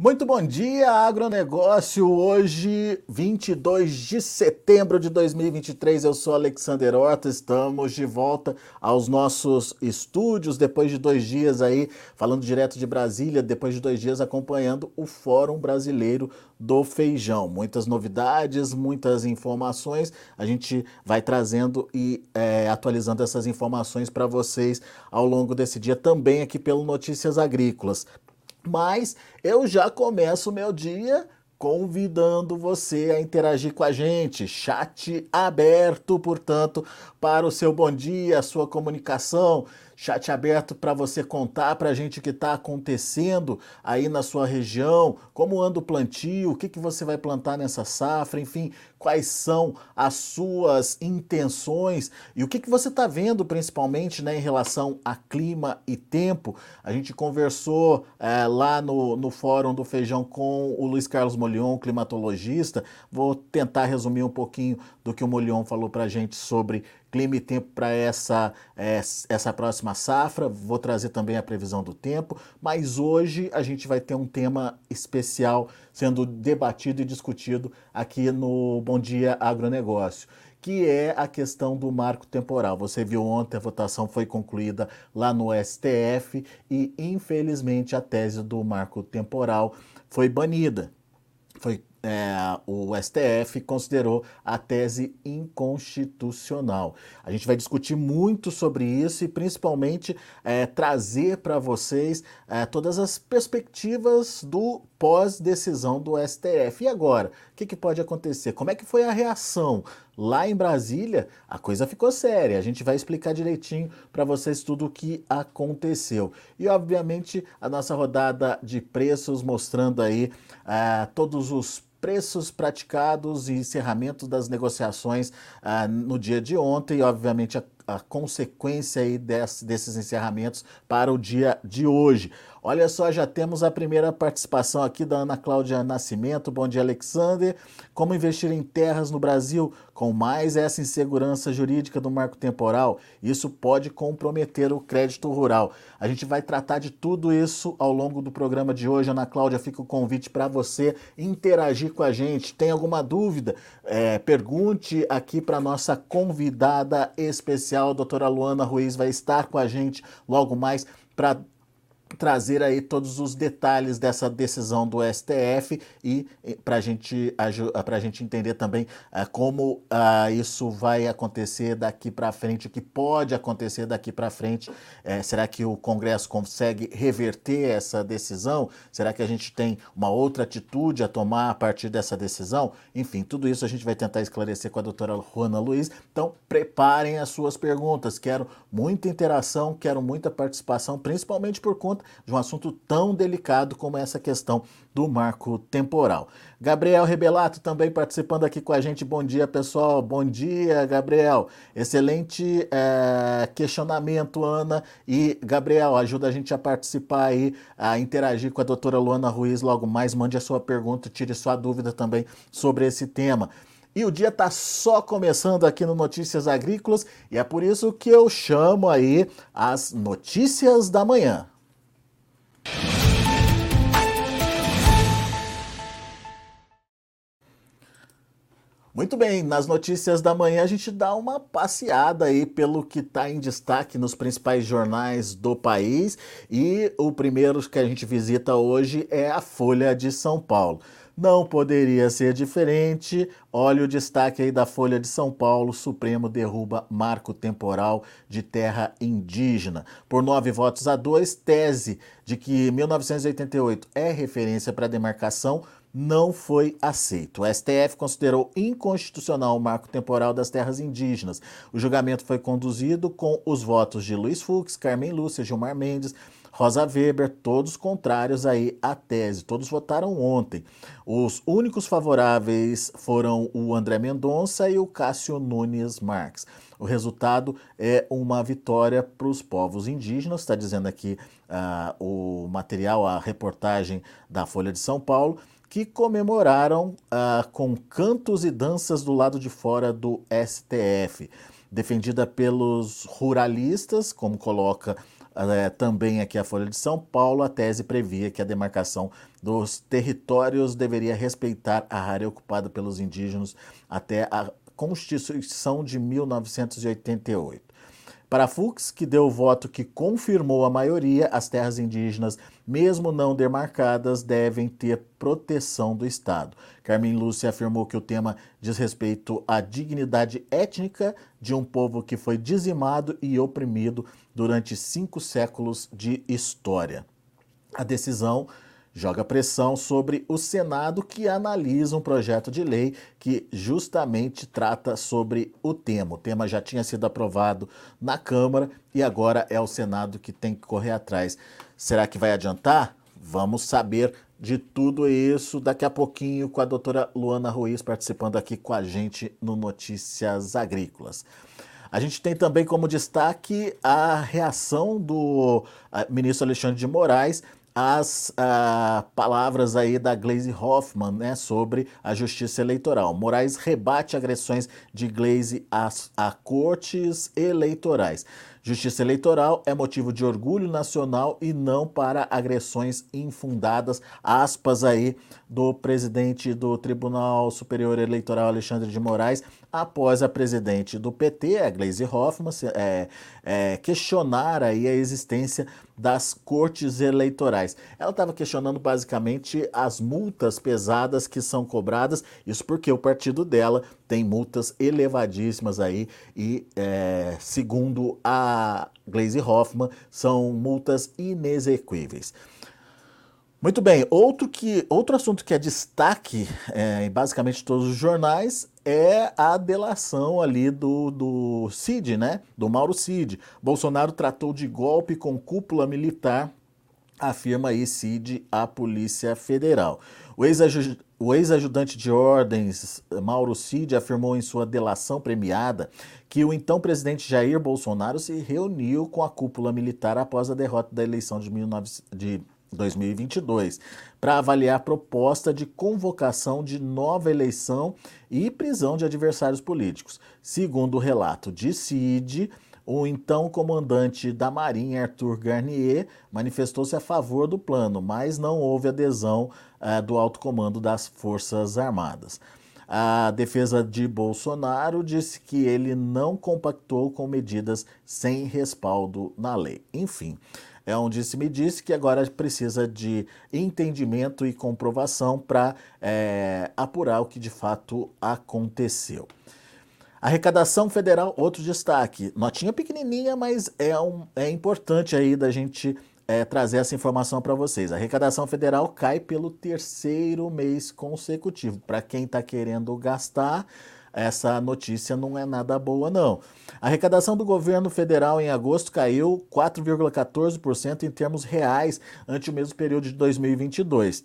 Muito bom dia, agronegócio. Hoje, 22 de setembro de 2023, eu sou Alexander Horta. Estamos de volta aos nossos estúdios depois de dois dias aí, falando direto de Brasília, depois de dois dias acompanhando o Fórum Brasileiro do Feijão. Muitas novidades, muitas informações. A gente vai trazendo e é, atualizando essas informações para vocês ao longo desse dia, também aqui pelo Notícias Agrícolas. Mas eu já começo o meu dia convidando você a interagir com a gente. Chat aberto, portanto, para o seu bom dia, sua comunicação. Chat aberto para você contar para a gente o que está acontecendo aí na sua região, como anda o plantio, o que, que você vai plantar nessa safra, enfim, quais são as suas intenções e o que, que você está vendo principalmente né, em relação a clima e tempo. A gente conversou é, lá no, no Fórum do Feijão com o Luiz Carlos Molion, climatologista. Vou tentar resumir um pouquinho do que o Molion falou para a gente sobre clima e tempo para essa, é, essa próxima safra. Vou trazer também a previsão do tempo, mas hoje a gente vai ter um tema especial sendo debatido e discutido aqui no Bom Dia Agronegócio que é a questão do marco temporal. Você viu ontem a votação foi concluída lá no STF e, infelizmente, a tese do marco temporal foi banida. Foi é, o STF considerou a tese inconstitucional. A gente vai discutir muito sobre isso e principalmente é, trazer para vocês é, todas as perspectivas do pós-decisão do STF. E agora, o que, que pode acontecer? Como é que foi a reação? Lá em Brasília, a coisa ficou séria. A gente vai explicar direitinho para vocês tudo o que aconteceu. E, obviamente, a nossa rodada de preços mostrando aí uh, todos os preços praticados e encerramento das negociações ah, no dia de ontem. Obviamente, a, a consequência aí desse, desses encerramentos para o dia de hoje. Olha só, já temos a primeira participação aqui da Ana Cláudia Nascimento. Bom dia, Alexander. Como investir em terras no Brasil com mais essa insegurança jurídica do marco temporal? Isso pode comprometer o crédito rural. A gente vai tratar de tudo isso ao longo do programa de hoje. Ana Cláudia, fica o convite para você interagir com a gente. Tem alguma dúvida? É, pergunte aqui para nossa convidada especial, a doutora Luana Ruiz, vai estar com a gente logo mais para trazer aí todos os detalhes dessa decisão do STF e para gente, a gente entender também uh, como uh, isso vai acontecer daqui para frente, o que pode acontecer daqui para frente. Uh, será que o Congresso consegue reverter essa decisão? Será que a gente tem uma outra atitude a tomar a partir dessa decisão? Enfim, tudo isso a gente vai tentar esclarecer com a doutora Juana Luiz. Então, preparem as suas perguntas. Quero muita interação, quero muita participação, principalmente por conta de um assunto tão delicado como essa questão do marco temporal. Gabriel Rebelato também participando aqui com a gente. Bom dia, pessoal. Bom dia, Gabriel. Excelente é, questionamento, Ana. E, Gabriel, ajuda a gente a participar aí, a interagir com a doutora Luana Ruiz logo mais. Mande a sua pergunta, tire sua dúvida também sobre esse tema. E o dia está só começando aqui no Notícias Agrícolas e é por isso que eu chamo aí as notícias da manhã. Muito bem, nas notícias da manhã a gente dá uma passeada aí pelo que está em destaque nos principais jornais do país e o primeiro que a gente visita hoje é a Folha de São Paulo. Não poderia ser diferente. Olha o destaque aí da Folha de São Paulo: Supremo derruba marco temporal de terra indígena. Por nove votos a dois, tese de que 1988 é referência para demarcação não foi aceito. O STF considerou inconstitucional o marco temporal das terras indígenas. O julgamento foi conduzido com os votos de Luiz Fux, Carmen Lúcia, Gilmar Mendes, Rosa Weber, todos contrários aí à tese, todos votaram ontem. Os únicos favoráveis foram o André Mendonça e o Cássio Nunes Marques. O resultado é uma vitória para os povos indígenas, está dizendo aqui uh, o material, a reportagem da Folha de São Paulo que comemoraram ah, com cantos e danças do lado de fora do STF. Defendida pelos ruralistas, como coloca é, também aqui a Folha de São Paulo, a tese previa que a demarcação dos territórios deveria respeitar a área ocupada pelos indígenas até a Constituição de 1988. Para Fux, que deu o voto que confirmou a maioria, as terras indígenas, mesmo não demarcadas, devem ter proteção do Estado. Carmen Lúcia afirmou que o tema diz respeito à dignidade étnica de um povo que foi dizimado e oprimido durante cinco séculos de história. A decisão joga pressão sobre o Senado, que analisa um projeto de lei que justamente trata sobre o tema. O tema já tinha sido aprovado na Câmara e agora é o Senado que tem que correr atrás. Será que vai adiantar? Vamos saber de tudo isso daqui a pouquinho com a doutora Luana Ruiz participando aqui com a gente no Notícias Agrícolas. A gente tem também como destaque a reação do ministro Alexandre de Moraes as uh, palavras aí da Glaze Hoffman né, sobre a justiça eleitoral. Moraes rebate agressões de Glaze às, a cortes eleitorais. Justiça eleitoral é motivo de orgulho nacional e não para agressões infundadas, aspas aí do presidente do Tribunal Superior Eleitoral Alexandre de Moraes, após a presidente do PT, a Gleisi Hoffmann, é, é, questionar aí a existência das cortes eleitorais. Ela estava questionando basicamente as multas pesadas que são cobradas, isso porque o partido dela tem multas elevadíssimas aí e, é, segundo a Gleisi Hoffmann, são multas inexequíveis. Muito bem, outro, que, outro assunto que é destaque é, em basicamente todos os jornais é a delação ali do, do Cid, né? Do Mauro Cid. Bolsonaro tratou de golpe com cúpula militar, afirma aí Cid à Polícia Federal. O ex-ajudante de ordens, Mauro Cid, afirmou em sua delação premiada que o então presidente Jair Bolsonaro se reuniu com a cúpula militar após a derrota da eleição de 19... De 2022, para avaliar proposta de convocação de nova eleição e prisão de adversários políticos. Segundo o relato de CID, o então comandante da Marinha, Arthur Garnier, manifestou-se a favor do plano, mas não houve adesão uh, do alto comando das Forças Armadas. A defesa de Bolsonaro disse que ele não compactou com medidas sem respaldo na lei. Enfim, é onde se me disse que agora precisa de entendimento e comprovação para é, apurar o que de fato aconteceu. Arrecadação federal, outro destaque. Notinha pequenininha, mas é, um, é importante aí da gente é, trazer essa informação para vocês. A arrecadação federal cai pelo terceiro mês consecutivo. Para quem está querendo gastar, essa notícia não é nada boa, não. A arrecadação do governo federal em agosto caiu 4,14% em termos reais ante o mesmo período de 2022.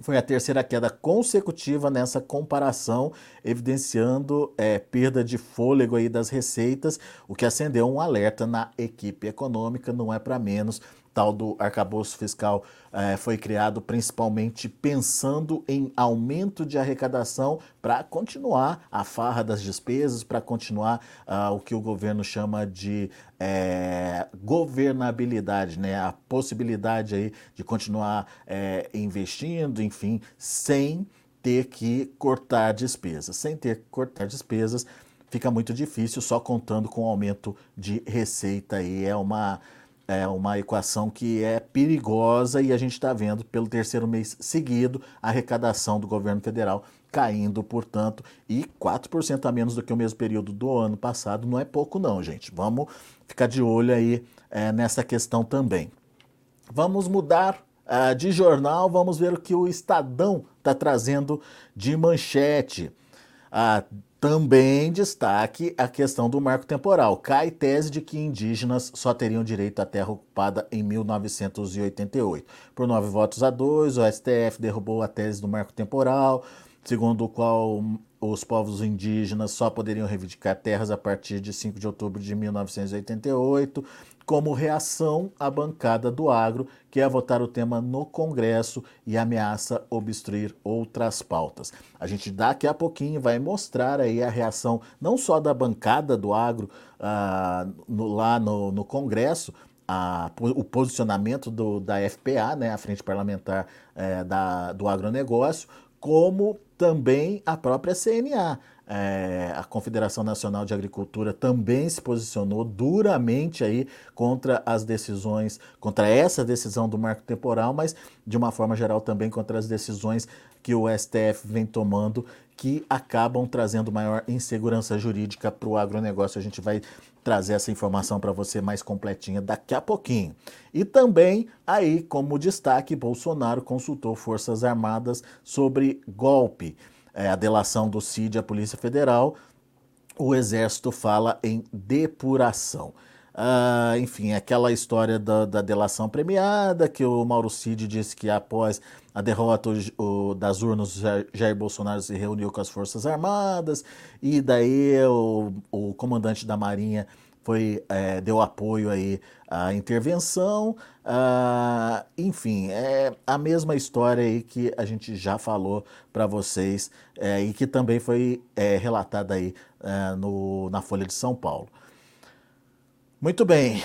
Foi a terceira queda consecutiva nessa comparação, evidenciando é, perda de fôlego aí das receitas, o que acendeu um alerta na equipe econômica, não é para menos tal do arcabouço fiscal eh, foi criado principalmente pensando em aumento de arrecadação para continuar a farra das despesas, para continuar uh, o que o governo chama de eh, governabilidade, né? a possibilidade aí de continuar eh, investindo, enfim, sem ter que cortar despesas. Sem ter que cortar despesas, fica muito difícil só contando com aumento de receita aí. É uma é uma equação que é perigosa e a gente está vendo pelo terceiro mês seguido a arrecadação do governo federal caindo, portanto, e 4% a menos do que o mesmo período do ano passado. Não é pouco, não, gente. Vamos ficar de olho aí é, nessa questão também. Vamos mudar uh, de jornal, vamos ver o que o Estadão está trazendo de manchete. Uh, também destaque a questão do marco temporal. Cai tese de que indígenas só teriam direito à terra ocupada em 1988. Por nove votos a dois, o STF derrubou a tese do marco temporal, segundo o qual os povos indígenas só poderiam reivindicar terras a partir de 5 de outubro de 1988, como reação à bancada do agro, que é votar o tema no Congresso e ameaça obstruir outras pautas. A gente daqui a pouquinho vai mostrar aí a reação não só da bancada do agro ah, no, lá no, no Congresso, a, o posicionamento do, da FPA, né, a Frente Parlamentar é, da, do Agronegócio, como também a própria CNA. É, a Confederação Nacional de Agricultura também se posicionou duramente aí contra as decisões, contra essa decisão do marco temporal, mas de uma forma geral também contra as decisões que o STF vem tomando que acabam trazendo maior insegurança jurídica para o agronegócio. A gente vai trazer essa informação para você mais completinha daqui a pouquinho. E também, aí, como destaque, Bolsonaro consultou Forças Armadas sobre golpe. É, a delação do CID à Polícia Federal, o Exército fala em depuração. Uh, enfim, aquela história da, da, delação premiada, que o Mauro Cid disse que após a derrota o, das urnas, Jair Bolsonaro se reuniu com as Forças Armadas, e daí o, o comandante da Marinha foi, é, deu apoio aí à intervenção. Uh, enfim, é a mesma história aí que a gente já falou para vocês é, e que também foi é, relatada aí no, na Folha de São Paulo. Muito bem,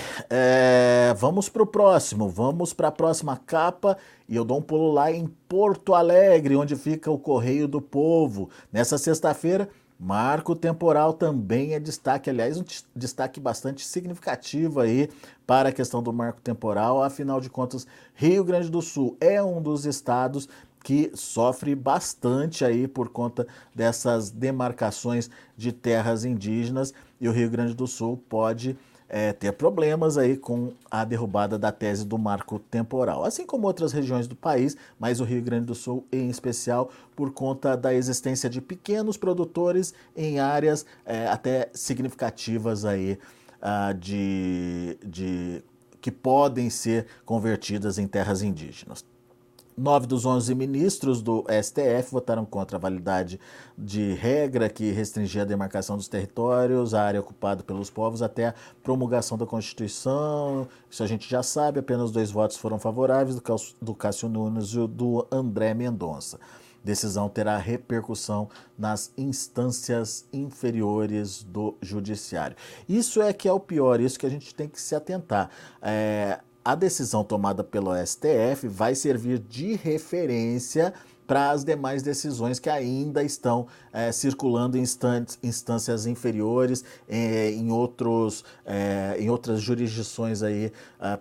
vamos para o próximo, vamos para a próxima capa e eu dou um pulo lá em Porto Alegre, onde fica o Correio do Povo. Nessa sexta-feira, marco temporal também é destaque, aliás, um destaque bastante significativo aí para a questão do marco temporal. Afinal de contas, Rio Grande do Sul é um dos estados que sofre bastante aí por conta dessas demarcações de terras indígenas e o Rio Grande do Sul pode é, ter problemas aí com a derrubada da tese do marco temporal, assim como outras regiões do país, mas o Rio Grande do Sul em especial por conta da existência de pequenos produtores em áreas é, até significativas aí uh, de, de que podem ser convertidas em terras indígenas. Nove dos onze ministros do STF votaram contra a validade de regra que restringia a demarcação dos territórios, a área ocupada pelos povos, até a promulgação da Constituição. Isso a gente já sabe, apenas dois votos foram favoráveis, do Cássio Nunes e do André Mendonça. Decisão terá repercussão nas instâncias inferiores do judiciário. Isso é que é o pior, isso que a gente tem que se atentar. É, a decisão tomada pelo STF vai servir de referência para as demais decisões que ainda estão é, circulando em instâncias inferiores, é, em, outros, é, em outras jurisdições aí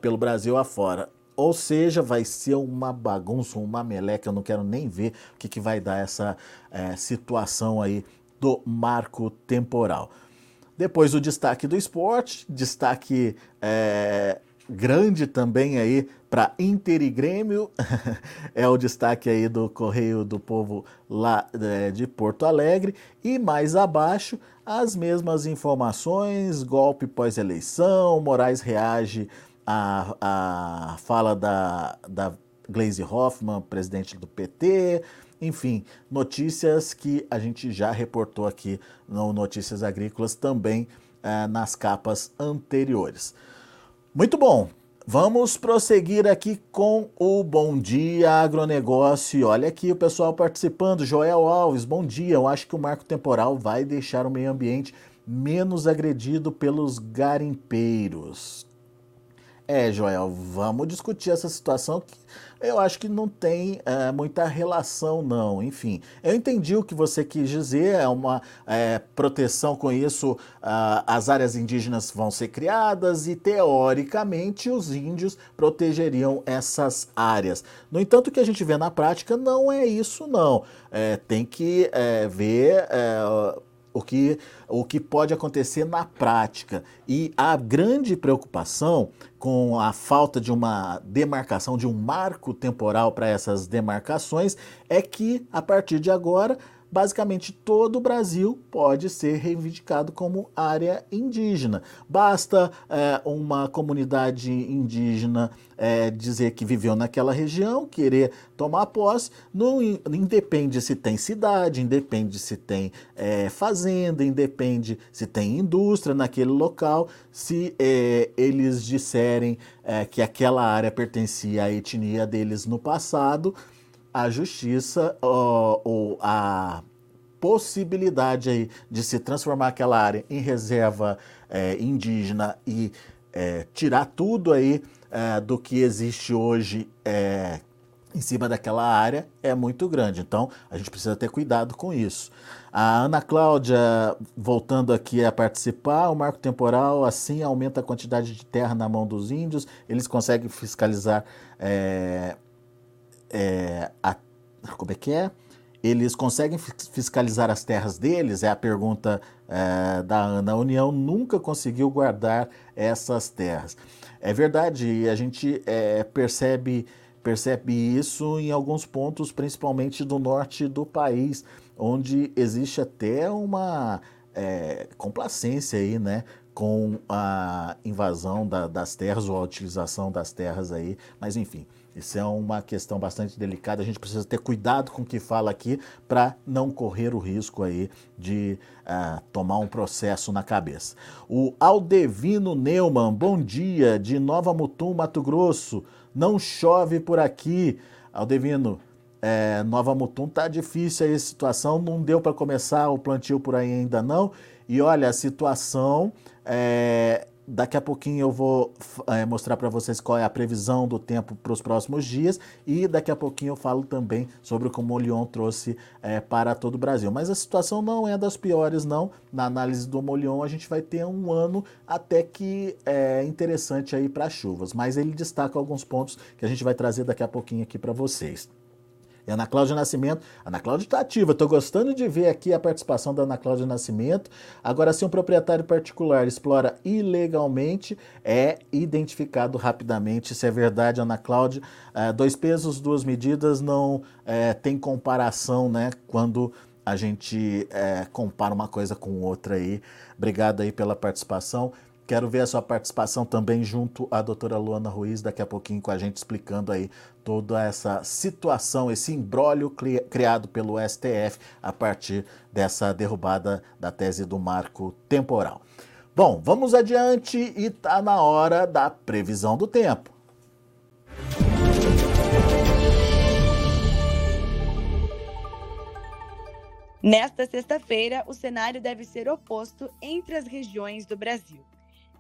pelo Brasil afora. Ou seja, vai ser uma bagunça, uma meleca, eu não quero nem ver o que, que vai dar essa situação aí do marco temporal. Depois o destaque do esporte, destaque é, grande também aí para Inter e Grêmio, é o destaque aí do Correio do Povo lá é, de Porto Alegre. E mais abaixo, as mesmas informações, golpe pós-eleição, Moraes reage à, à fala da, da Glaze Hoffman, presidente do PT, enfim, notícias que a gente já reportou aqui no Notícias Agrícolas também é, nas capas anteriores. Muito bom. Vamos prosseguir aqui com o Bom Dia Agronegócio. Olha aqui o pessoal participando. Joel Alves, bom dia. Eu acho que o marco temporal vai deixar o meio ambiente menos agredido pelos garimpeiros. É, Joel, vamos discutir essa situação que eu acho que não tem é, muita relação, não. Enfim, eu entendi o que você quis dizer, é uma é, proteção com isso, uh, as áreas indígenas vão ser criadas e, teoricamente, os índios protegeriam essas áreas. No entanto, o que a gente vê na prática não é isso, não. É, tem que é, ver o que, o que pode acontecer na prática. E a grande preocupação com a falta de uma demarcação, de um marco temporal para essas demarcações, é que a partir de agora basicamente todo o Brasil pode ser reivindicado como área indígena. Basta é, uma comunidade indígena é, dizer que viveu naquela região, querer tomar posse, não independe se tem cidade, independe se tem é, fazenda, independe se tem indústria naquele local, se eles disserem que aquela área pertencia à etnia deles no passado a justiça ou a possibilidade aí de se transformar aquela área em reserva é, indígena e é, tirar tudo aí é, do que existe hoje é, em cima daquela área é muito grande. Então a gente precisa ter cuidado com isso. A Ana Cláudia, voltando aqui a participar, o marco temporal assim aumenta a quantidade de terra na mão dos índios, eles conseguem fiscalizar é, a, como é que é? Eles conseguem fiscalizar as terras deles? É a pergunta é, da Ana. A União nunca conseguiu guardar essas terras. É verdade, e a gente é, percebe, percebe isso em alguns pontos, principalmente do norte do país, onde existe até uma é, complacência aí, né? Com a invasão da, das terras ou a utilização das terras aí, mas enfim, isso é uma questão bastante delicada. A gente precisa ter cuidado com o que fala aqui para não correr o risco aí de uh, tomar um processo na cabeça. O Aldevino Neumann, bom dia, de Nova Mutum, Mato Grosso. Não chove por aqui. Aldevino, é, Nova Mutum tá difícil aí a situação, não deu para começar o plantio por aí ainda não. E olha, a situação é, Daqui a pouquinho eu vou é, mostrar para vocês qual é a previsão do tempo para os próximos dias e daqui a pouquinho eu falo também sobre como o Lyon trouxe é, para todo o Brasil. Mas a situação não é das piores, não. Na análise do Molion a gente vai ter um ano até que é interessante aí para chuvas, mas ele destaca alguns pontos que a gente vai trazer daqui a pouquinho aqui para vocês. E Ana Cláudia Nascimento. Ana Cláudia está ativa. Estou gostando de ver aqui a participação da Ana Cláudia Nascimento. Agora, se um proprietário particular explora ilegalmente, é identificado rapidamente. Se é verdade, Ana Cláudia. É, dois pesos, duas medidas não é, tem comparação, né? Quando a gente é, compara uma coisa com outra aí. Obrigado aí pela participação. Quero ver a sua participação também junto à doutora Luana Ruiz, daqui a pouquinho com a gente explicando aí toda essa situação, esse imbróglio criado pelo STF a partir dessa derrubada da tese do marco temporal. Bom, vamos adiante e está na hora da previsão do tempo. Nesta sexta-feira, o cenário deve ser oposto entre as regiões do Brasil.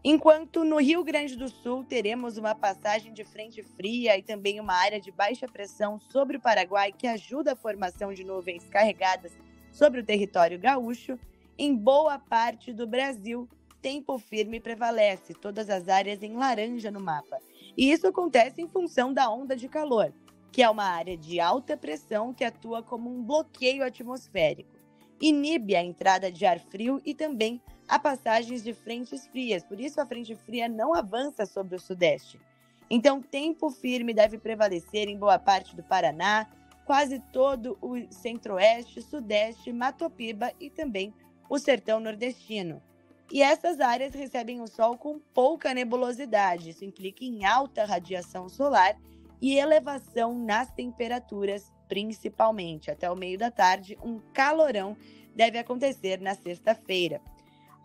Enquanto no Rio Grande do Sul teremos uma passagem de frente fria e também uma área de baixa pressão sobre o Paraguai que ajuda a formação de nuvens carregadas sobre o território gaúcho, em boa parte do Brasil, tempo firme prevalece, todas as áreas em laranja no mapa. E isso acontece em função da onda de calor, que é uma área de alta pressão que atua como um bloqueio atmosférico. Inibe a entrada de ar frio e também há passagens de frentes frias, por isso a frente fria não avança sobre o sudeste. Então, tempo firme deve prevalecer em boa parte do Paraná, quase todo o centro-oeste, sudeste, Matopiba e também o sertão nordestino. E essas áreas recebem o sol com pouca nebulosidade, isso implica em alta radiação solar e elevação nas temperaturas, principalmente. Até o meio da tarde, um calorão deve acontecer na sexta-feira.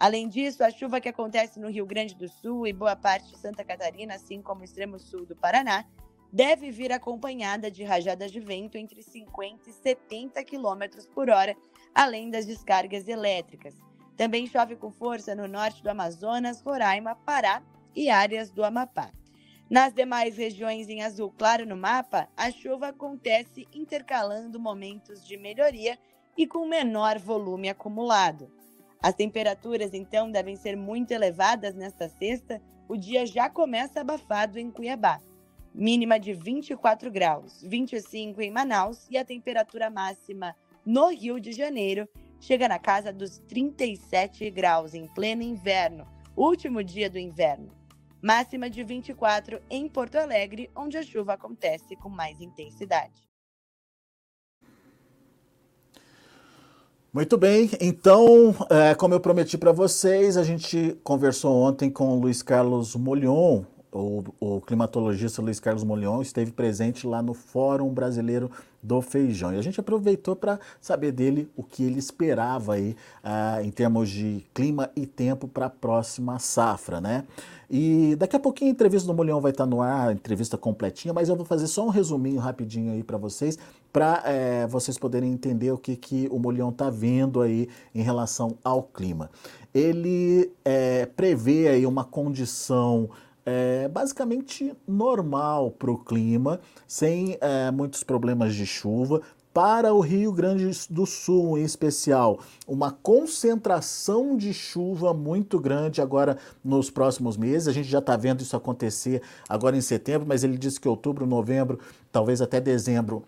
Além disso, a chuva que acontece no Rio Grande do Sul e boa parte de Santa Catarina, assim como o extremo sul do Paraná, deve vir acompanhada de rajadas de vento entre 50 e 70 km por hora, além das descargas elétricas. Também chove com força no norte do Amazonas, Roraima, Pará e áreas do Amapá. Nas demais regiões em azul claro no mapa, a chuva acontece intercalando momentos de melhoria e com menor volume acumulado. As temperaturas, então, devem ser muito elevadas nesta sexta. O dia já começa abafado em Cuiabá. Mínima de 24 graus, 25 em Manaus e a temperatura máxima no Rio de Janeiro chega na casa dos 37 graus em pleno inverno, último dia do inverno. Máxima de 24 em Porto Alegre, onde a chuva acontece com mais intensidade. Muito bem, então, é, como eu prometi para vocês, a gente conversou ontem com o Luiz Carlos Molion, o, o, climatologista Luiz Carlos Molion esteve presente lá no Fórum Brasileiro do Feijão. E a gente aproveitou para saber dele o que ele esperava aí uh, em termos de clima e tempo para a próxima safra, né? E daqui a pouquinho a entrevista do Molion vai estar tá no ar, a entrevista completinha, mas eu vou fazer só um resuminho rapidinho aí para vocês, para é, vocês poderem entender o que, que o Molion está vendo aí em relação ao clima. Ele é, prevê aí uma condição é basicamente normal para o clima, sem muitos problemas de chuva. Para o Rio Grande do Sul, em especial, uma concentração de chuva muito grande agora nos próximos meses. A gente já está vendo isso acontecer agora em setembro, mas ele disse que outubro, novembro, talvez até dezembro,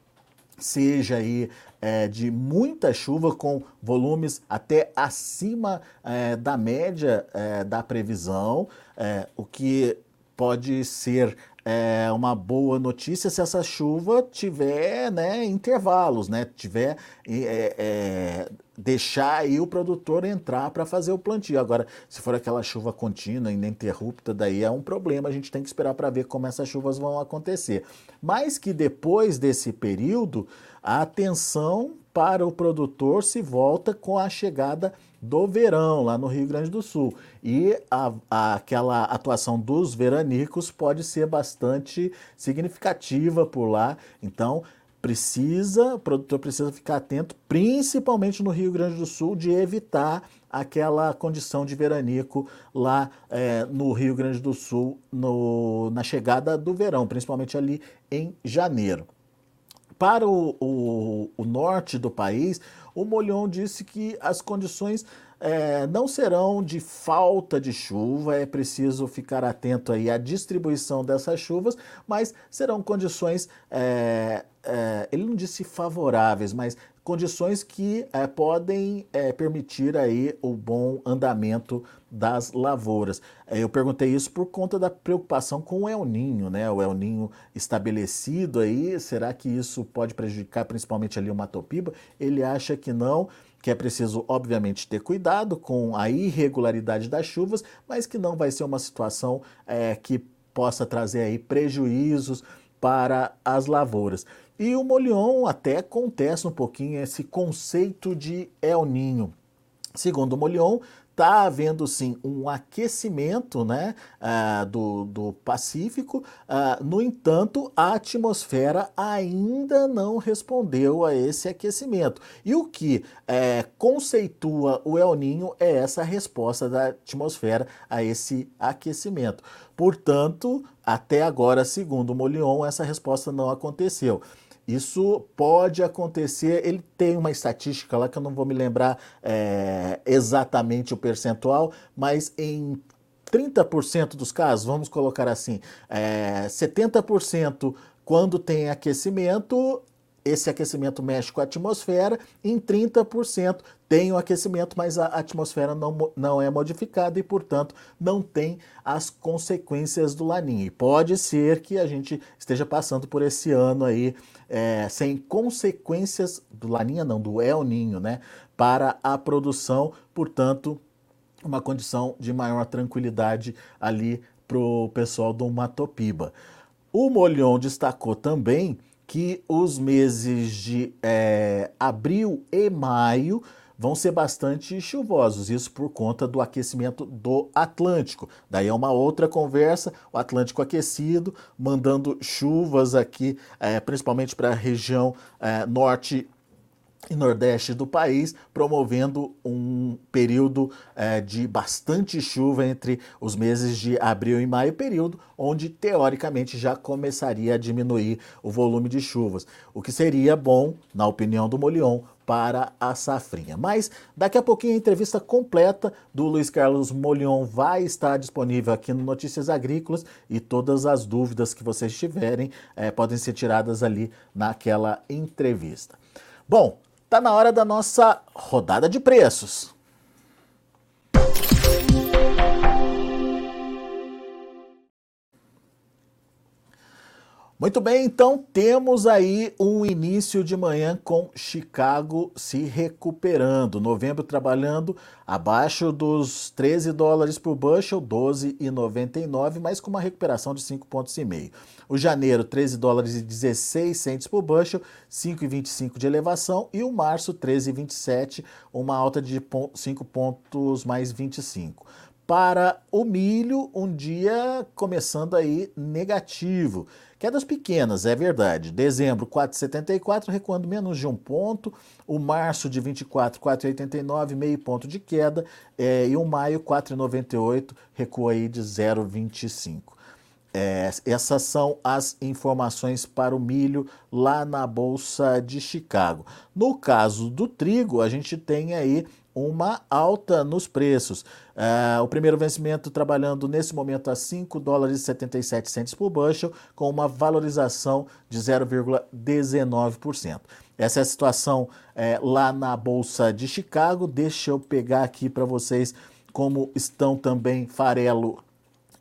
seja aí é, de muita chuva com volumes até acima é, da média é, da previsão, é, o que pode ser é, uma boa notícia se essa chuva tiver né, intervalos, né, tiver é, é, deixar aí o produtor entrar para fazer o plantio. Agora, se for aquela chuva contínua ininterrupta, daí é um problema. A gente tem que esperar para ver como essas chuvas vão acontecer. Mas que depois desse período, a atenção para o produtor se volta com a chegada do verão lá no Rio Grande do Sul. E a, a, aquela atuação dos veranicos pode ser bastante significativa por lá. Então, precisa, o produtor precisa ficar atento, principalmente no Rio Grande do Sul, de evitar aquela condição de veranico lá é, no Rio Grande do Sul no, na chegada do verão, principalmente ali em janeiro. Para o, o, o norte do país, o Molhon disse que as condições é, não serão de falta de chuva, é preciso ficar atento aí à distribuição dessas chuvas, mas serão condições, é, é, ele não disse favoráveis, mas condições que é, podem é, permitir aí o bom andamento das lavouras. É, eu perguntei isso por conta da preocupação com o El Ninho, né? O El Ninho estabelecido aí, será que isso pode prejudicar principalmente ali o Matopiba? Ele acha que não, que é preciso, obviamente, ter cuidado com a irregularidade das chuvas, mas que não vai ser uma situação é, que possa trazer aí prejuízos para as lavouras. E o Molion até contesta um pouquinho esse conceito de El Ninho. Segundo o Molion, está havendo sim um aquecimento né, uh, do, do Pacífico, uh, no entanto, a atmosfera ainda não respondeu a esse aquecimento. E o que uh, conceitua o El Ninho é essa resposta da atmosfera a esse aquecimento. Portanto, até agora, segundo o Molion, essa resposta não aconteceu. Isso pode acontecer, ele tem uma estatística lá que eu não vou me lembrar é, exatamente o percentual, mas em 30% dos casos, vamos colocar assim, é, 70% quando tem aquecimento, esse aquecimento mexe com a atmosfera, em 30% tem o aquecimento, mas a atmosfera não, não é modificada e, portanto, não tem as consequências do laninha. E pode ser que a gente esteja passando por esse ano aí é, sem consequências do laninha, não, do El Ninho, né, para a produção, portanto, uma condição de maior tranquilidade ali para o pessoal do Matopiba. O Molhon destacou também que os meses de é, abril e maio vão ser bastante chuvosos, isso por conta do aquecimento do Atlântico. Daí é uma outra conversa, o Atlântico aquecido, mandando chuvas aqui, é, principalmente para a região é, norte e nordeste do país, promovendo um período é, de bastante chuva entre os meses de abril e maio, período onde teoricamente já começaria a diminuir o volume de chuvas, o que seria bom, na opinião do Molion, para a safrinha. Mas daqui a pouquinho a entrevista completa do Luiz Carlos Molion vai estar disponível aqui no Notícias Agrícolas e todas as dúvidas que vocês tiverem é, podem ser tiradas ali naquela entrevista. Bom, Está na hora da nossa rodada de preços. Muito bem, então temos aí um início de manhã com Chicago se recuperando. Novembro trabalhando abaixo dos 13 dólares por bushel, 12,99, mas com uma recuperação de 5,5 pontos. O janeiro, 13 dólares e 16 centes por bushel, 5,25 de elevação. E o março, 13,27, uma alta de 5 pontos mais 25 para o milho, um dia começando aí negativo. Quedas pequenas, é verdade. Dezembro, 4,74, recuando menos de um ponto. O março de 24, 4,89, meio ponto de queda. É, e o maio, 4,98, recua aí de 0,25. É, essas são as informações para o milho lá na Bolsa de Chicago. No caso do trigo, a gente tem aí uma alta nos preços. Uh, o primeiro vencimento trabalhando nesse momento a 5 dólares e 77 centes por bushel, com uma valorização de 0,19%. Essa é a situação é, lá na Bolsa de Chicago. Deixa eu pegar aqui para vocês como estão também farelo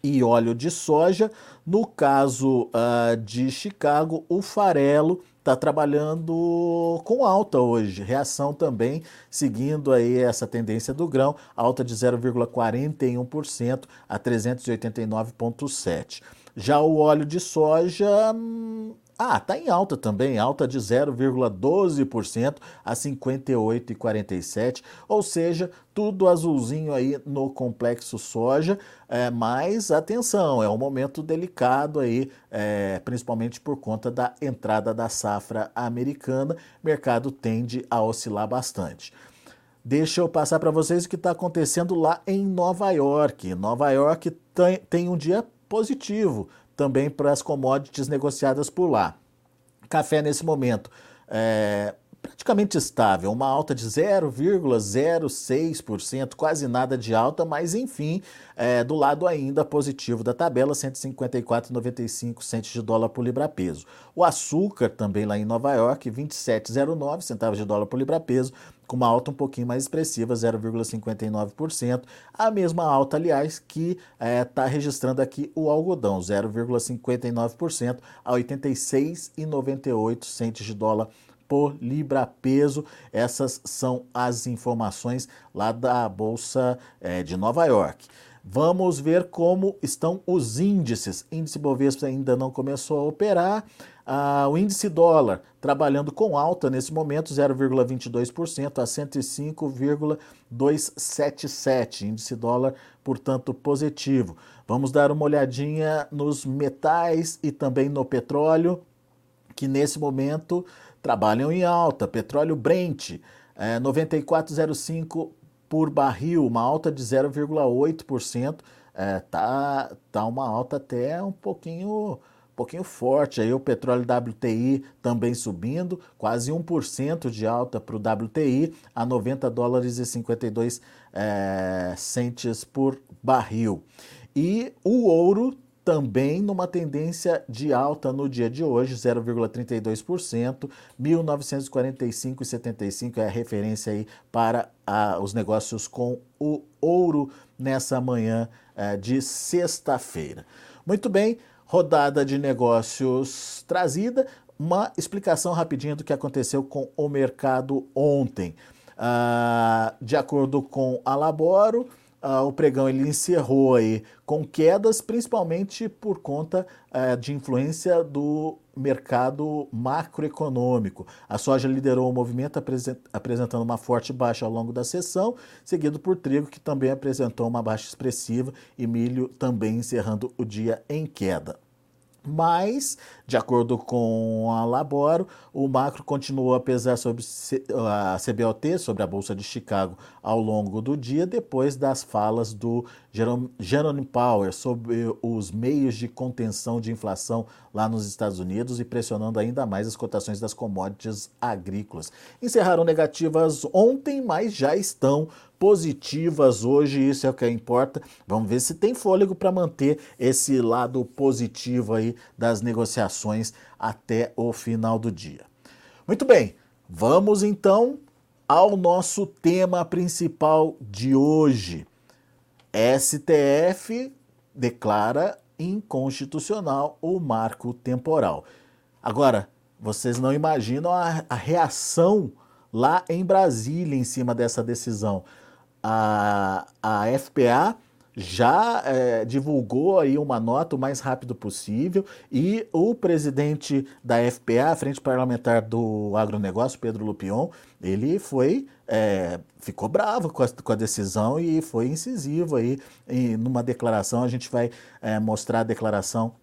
e óleo de soja. No caso uh, de Chicago, o farelo está trabalhando com alta hoje, reação também seguindo aí essa tendência do grão, alta de 0,41% a 389,7. Já o óleo de soja hum, ah, está em alta também, alta de 0,12% a 58,47, ou seja, tudo azulzinho aí no complexo soja, é, mas atenção, é um momento delicado aí, é, principalmente por conta da entrada da safra americana, mercado tende a oscilar bastante. Deixa eu passar para vocês o que está acontecendo lá em Nova York. Nova York tem, tem um dia positivo também para as commodities negociadas por lá. Café nesse momento é praticamente estável, uma alta de 0,06%, quase nada de alta, mas enfim, é, do lado ainda positivo da tabela, 154,95 centos de dólar por libra-peso. O açúcar também lá em Nova York, 27,09 centavos de dólar por libra-peso, com uma alta um pouquinho mais expressiva, 0,59%. A mesma alta, aliás, que está é, tá registrando aqui o algodão, 0,59% a 86,98 centos de dólar por libra peso. Essas são as informações lá da Bolsa é, de Nova York. Vamos ver como estão os índices. Índice Bovespa ainda não começou a operar. Ah, o índice dólar trabalhando com alta nesse momento, 0,22% a 105,277. Índice dólar, portanto, positivo. Vamos dar uma olhadinha nos metais e também no petróleo, que nesse momento trabalham em alta. Petróleo Brent, é, 94,05 por barril, uma alta de 0,8%. É, tá, tá uma alta até um pouquinho um pouquinho forte. Aí o petróleo WTI também subindo, quase 1% de alta para o WTI, a 90 dólares e 52 é, centes por barril. E o ouro também numa tendência de alta no dia de hoje, 0,32%, 1945,75 é a referência aí para a, os negócios com o ouro nessa manhã é, de sexta-feira. Muito bem, rodada de negócios trazida, uma explicação rapidinha do que aconteceu com o mercado ontem. Ah, de acordo com a Laboro, ah, o pregão ele encerrou aí com quedas, principalmente por conta ah, de influência do mercado macroeconômico. A soja liderou o movimento apresentando uma forte baixa ao longo da sessão, seguido por trigo, que também apresentou uma baixa expressiva, e milho também encerrando o dia em queda. Mas, de acordo com a Laboro, o macro continuou a pesar sobre a CBOT, sobre a Bolsa de Chicago, ao longo do dia, depois das falas do Jerome Powell sobre os meios de contenção de inflação lá nos Estados Unidos e pressionando ainda mais as cotações das commodities agrícolas. Encerraram negativas ontem, mas já estão positivas hoje, isso é o que importa. Vamos ver se tem fôlego para manter esse lado positivo aí das negociações até o final do dia. Muito bem, vamos então ao nosso tema principal de hoje. STF declara inconstitucional o marco temporal. Agora, vocês não imaginam a, a reação lá em Brasília em cima dessa decisão. A, a FPA já é, divulgou aí uma nota o mais rápido possível e o presidente da FPA, Frente Parlamentar do Agronegócio, Pedro Lupion, ele foi é, ficou bravo com a, com a, decisão e foi incisivo aí em, numa declaração. A gente vai é, mostrar a declaração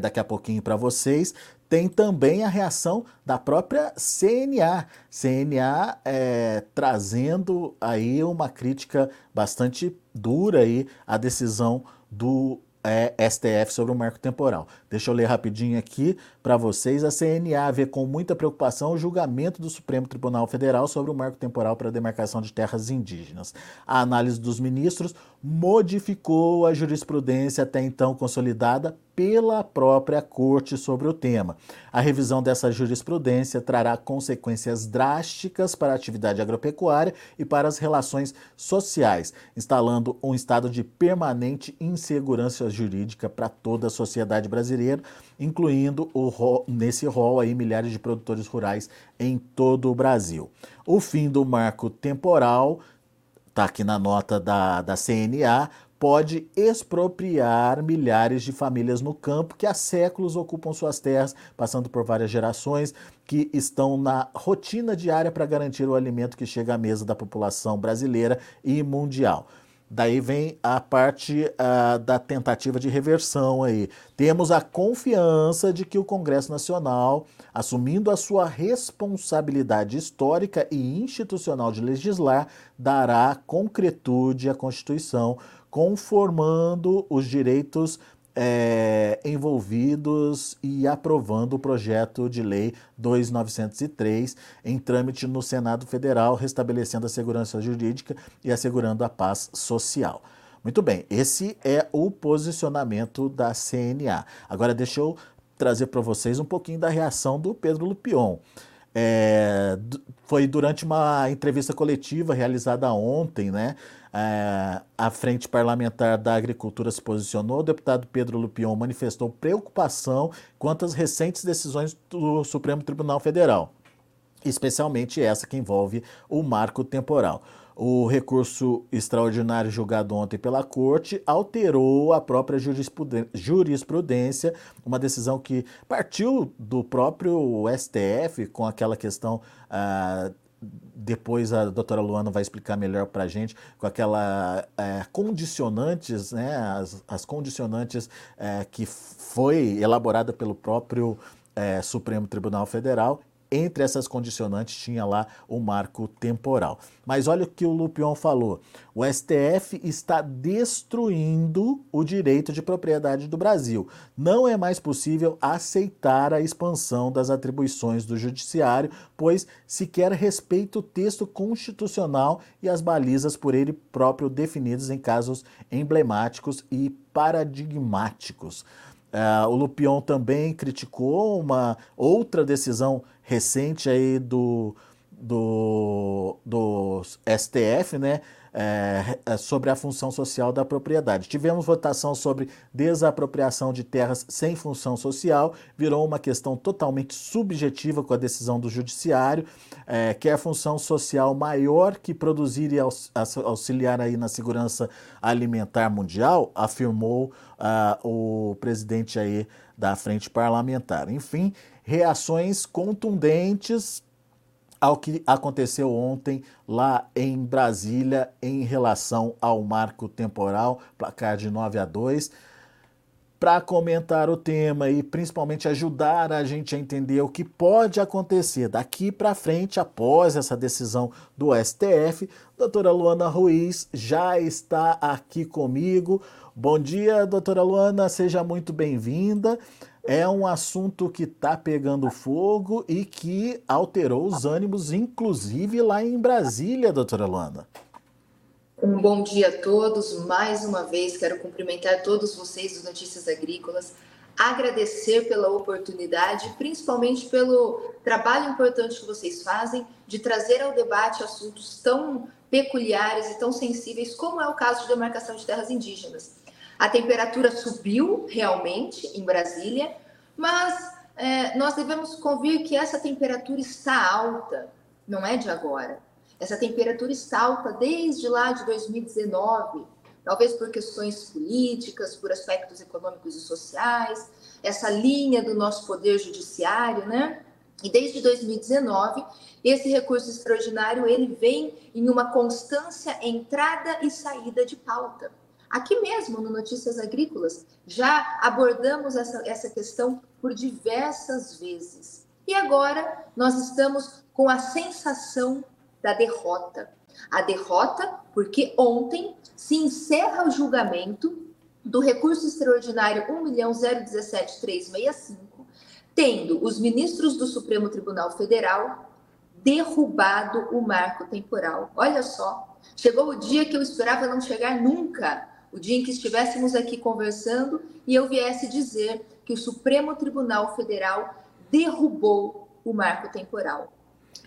daqui a pouquinho para vocês. Tem também a reação da própria CNA. CNA é, trazendo aí uma crítica bastante dura aí à decisão do é, STF sobre o marco temporal. Deixa eu ler rapidinho aqui para vocês. A CNA vê com muita preocupação o julgamento do Supremo Tribunal Federal sobre o marco temporal para a demarcação de terras indígenas. A análise dos ministros modificou a jurisprudência até então consolidada pela própria Corte sobre o tema. A revisão dessa jurisprudência trará consequências drásticas para a atividade agropecuária e para as relações sociais, instalando um estado de permanente insegurança jurídica para toda a sociedade brasileira, incluindo o, nesse rol aí milhares de produtores rurais em todo o Brasil. O fim do marco temporal está aqui na nota da, da CNA, pode expropriar milhares de famílias no campo que há séculos ocupam suas terras, passando por várias gerações, que estão na rotina diária para garantir o alimento que chega à mesa da população brasileira e mundial. Daí vem a parte da tentativa de reversão aí. Temos a confiança de que o Congresso Nacional, assumindo a sua responsabilidade histórica e institucional de legislar, dará concretude à Constituição, conformando os direitos é, envolvidos e aprovando o projeto de lei 2903 em trâmite no Senado Federal, restabelecendo a segurança jurídica e assegurando a paz social. Muito bem, esse é o posicionamento da CNA. Agora deixa eu trazer para vocês um pouquinho da reação do Pedro Lupion. É, foi durante uma entrevista coletiva realizada ontem, né? É, a Frente Parlamentar da Agricultura se posicionou. O deputado Pedro Lupion manifestou preocupação quanto às recentes decisões do Supremo Tribunal Federal, especialmente essa que envolve o marco temporal. O recurso extraordinário julgado ontem pela Corte alterou a própria jurisprudência, uma decisão que partiu do próprio STF com aquela questão. Ah, depois a doutora Luana vai explicar melhor para a gente, com aquela é, condicionantes, né, as, as condicionantes é, que foi elaborada pelo próprio é, Supremo Tribunal Federal entre essas condicionantes tinha lá o marco temporal. Mas olha o que o Lupion falou: o STF está destruindo o direito de propriedade do Brasil. Não é mais possível aceitar a expansão das atribuições do Judiciário, pois se quer respeito o texto constitucional e as balizas por ele próprio definidas em casos emblemáticos e paradigmáticos. Uh, o Lupion também criticou uma outra decisão recente aí do, do, do STF, né? É, é, sobre a função social da propriedade. Tivemos votação sobre desapropriação de terras sem função social, virou uma questão totalmente subjetiva com a decisão do judiciário, é, que é a função social maior que produzir e auxiliar aí na segurança alimentar mundial, afirmou uh, o presidente aí da frente parlamentar. Enfim, reações contundentes ao que aconteceu ontem lá em Brasília em relação ao marco temporal, placar de 9 a 2. Para comentar o tema e principalmente ajudar a gente a entender o que pode acontecer daqui para frente após essa decisão do STF, doutora Luana Ruiz já está aqui comigo. Bom dia, doutora Luana, seja muito bem-vinda é um assunto que está pegando fogo e que alterou os ânimos, inclusive lá em Brasília, doutora Luana. Um bom dia a todos. Mais uma vez, quero cumprimentar todos vocês dos Notícias Agrícolas, agradecer pela oportunidade, principalmente pelo trabalho importante que vocês fazem de trazer ao debate assuntos tão peculiares e tão sensíveis como é o caso de demarcação de terras indígenas. A temperatura subiu realmente em Brasília, mas é, nós devemos convir que essa temperatura está alta, não é de agora. Essa temperatura está alta desde lá de 2019, talvez por questões políticas, por aspectos econômicos e sociais, essa linha do nosso poder judiciário, né? E desde 2019, esse recurso extraordinário ele vem em uma constância entrada e saída de pauta. Aqui mesmo, no Notícias Agrícolas, já abordamos essa, essa questão por diversas vezes. E agora nós estamos com a sensação da derrota. A derrota porque ontem se encerra o julgamento do recurso extraordinário 1.017365, tendo os ministros do Supremo Tribunal Federal derrubado o marco temporal. Olha só, chegou o dia que eu esperava não chegar nunca, o dia em que estivéssemos aqui conversando e eu viesse dizer que o Supremo Tribunal Federal derrubou o marco temporal.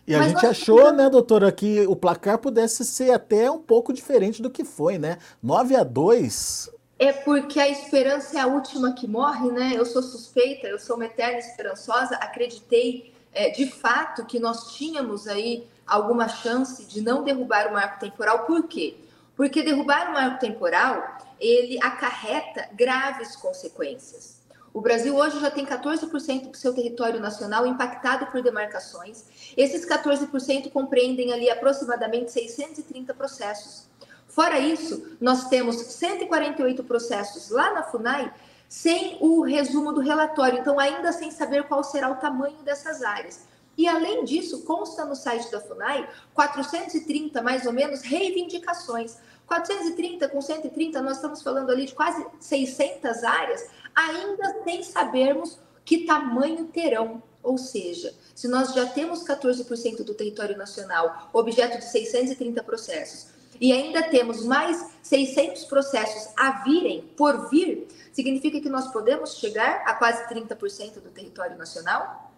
E a Mas gente achou, né, doutora, que o placar pudesse ser até um pouco diferente do que foi, né? 9 a 2. É porque a esperança é a última que morre, né? Eu sou suspeita, eu sou uma eterna esperançosa, acreditei é, de fato que nós tínhamos aí alguma chance de não derrubar o marco temporal. Por quê? Porque derrubar o marco temporal, ele acarreta graves consequências. O Brasil hoje já tem 14% do seu território nacional impactado por demarcações. Esses 14% compreendem ali aproximadamente 630 processos. Fora isso, nós temos 148 processos lá na FUNAI sem o resumo do relatório, então ainda sem saber qual será o tamanho dessas áreas. E além disso, consta no site da FUNAI 430 mais ou menos reivindicações. 430 com 130, nós estamos falando ali de quase 600 áreas ainda sem sabermos que tamanho terão. Ou seja, se nós já temos 14% do território nacional objeto de 630 processos e ainda temos mais 600 processos a virem, por vir, significa que nós podemos chegar a quase 30% do território nacional?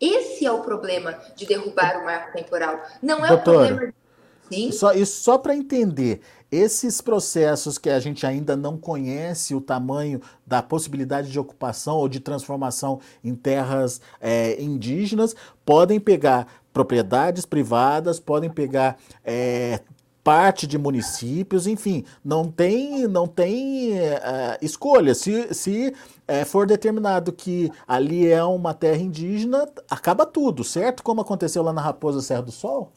Esse é o problema de derrubar o marco temporal. Não é o problema. Sim? Só, isso só para entender. Esses processos que a gente ainda não conhece o tamanho da possibilidade de ocupação ou de transformação em terras é, indígenas podem pegar propriedades privadas, podem pegar é, parte de municípios, enfim, não tem, não tem uh, escolha. Se, se uh, for determinado que ali é uma terra indígena, acaba tudo, certo? Como aconteceu lá na Raposa Serra do Sol?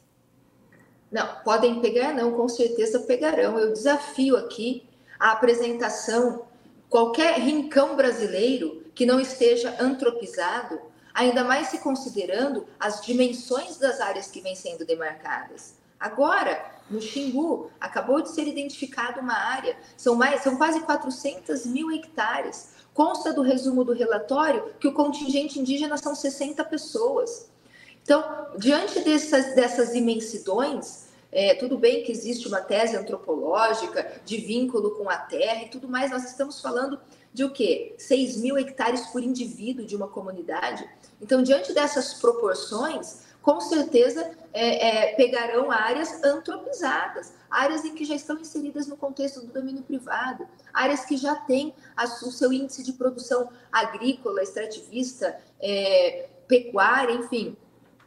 Não, podem pegar, não, com certeza pegarão. Eu desafio aqui a apresentação, qualquer rincão brasileiro que não esteja antropizado, ainda mais se considerando as dimensões das áreas que vêm sendo demarcadas. Agora, no Xingu, acabou de ser identificada uma área, são, mais, são quase 400 mil hectares. Consta do resumo do relatório que o contingente indígena são 60 pessoas. Então, diante dessas, dessas imensidões, é, tudo bem que existe uma tese antropológica de vínculo com a terra e tudo mais, nós estamos falando de o quê? 6 mil hectares por indivíduo de uma comunidade. Então, diante dessas proporções, com certeza é, é, pegarão áreas antropizadas, áreas em que já estão inseridas no contexto do domínio privado, áreas que já têm a, o seu índice de produção agrícola, extrativista, é, pecuária, enfim,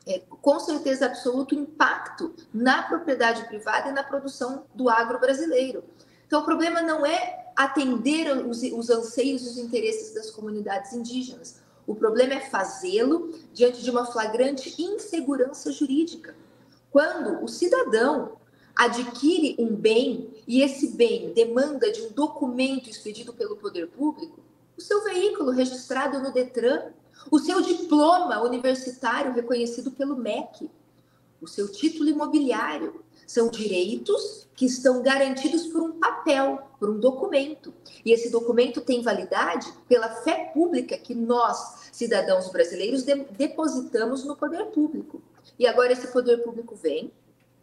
é, com certeza absoluto impacto na propriedade privada e na produção do agro brasileiro. Então, o problema não é atender os, os anseios e os interesses das comunidades indígenas. O problema é fazê-lo diante de uma flagrante insegurança jurídica. Quando o cidadão adquire um bem e esse bem demanda de um documento expedido pelo poder público, o seu veículo registrado no Detran o seu diploma universitário reconhecido pelo MEC, o seu título imobiliário. São direitos que estão garantidos por um papel, por um documento. E esse documento tem validade pela fé pública que nós, cidadãos brasileiros, de depositamos no poder público. E agora esse poder público vem,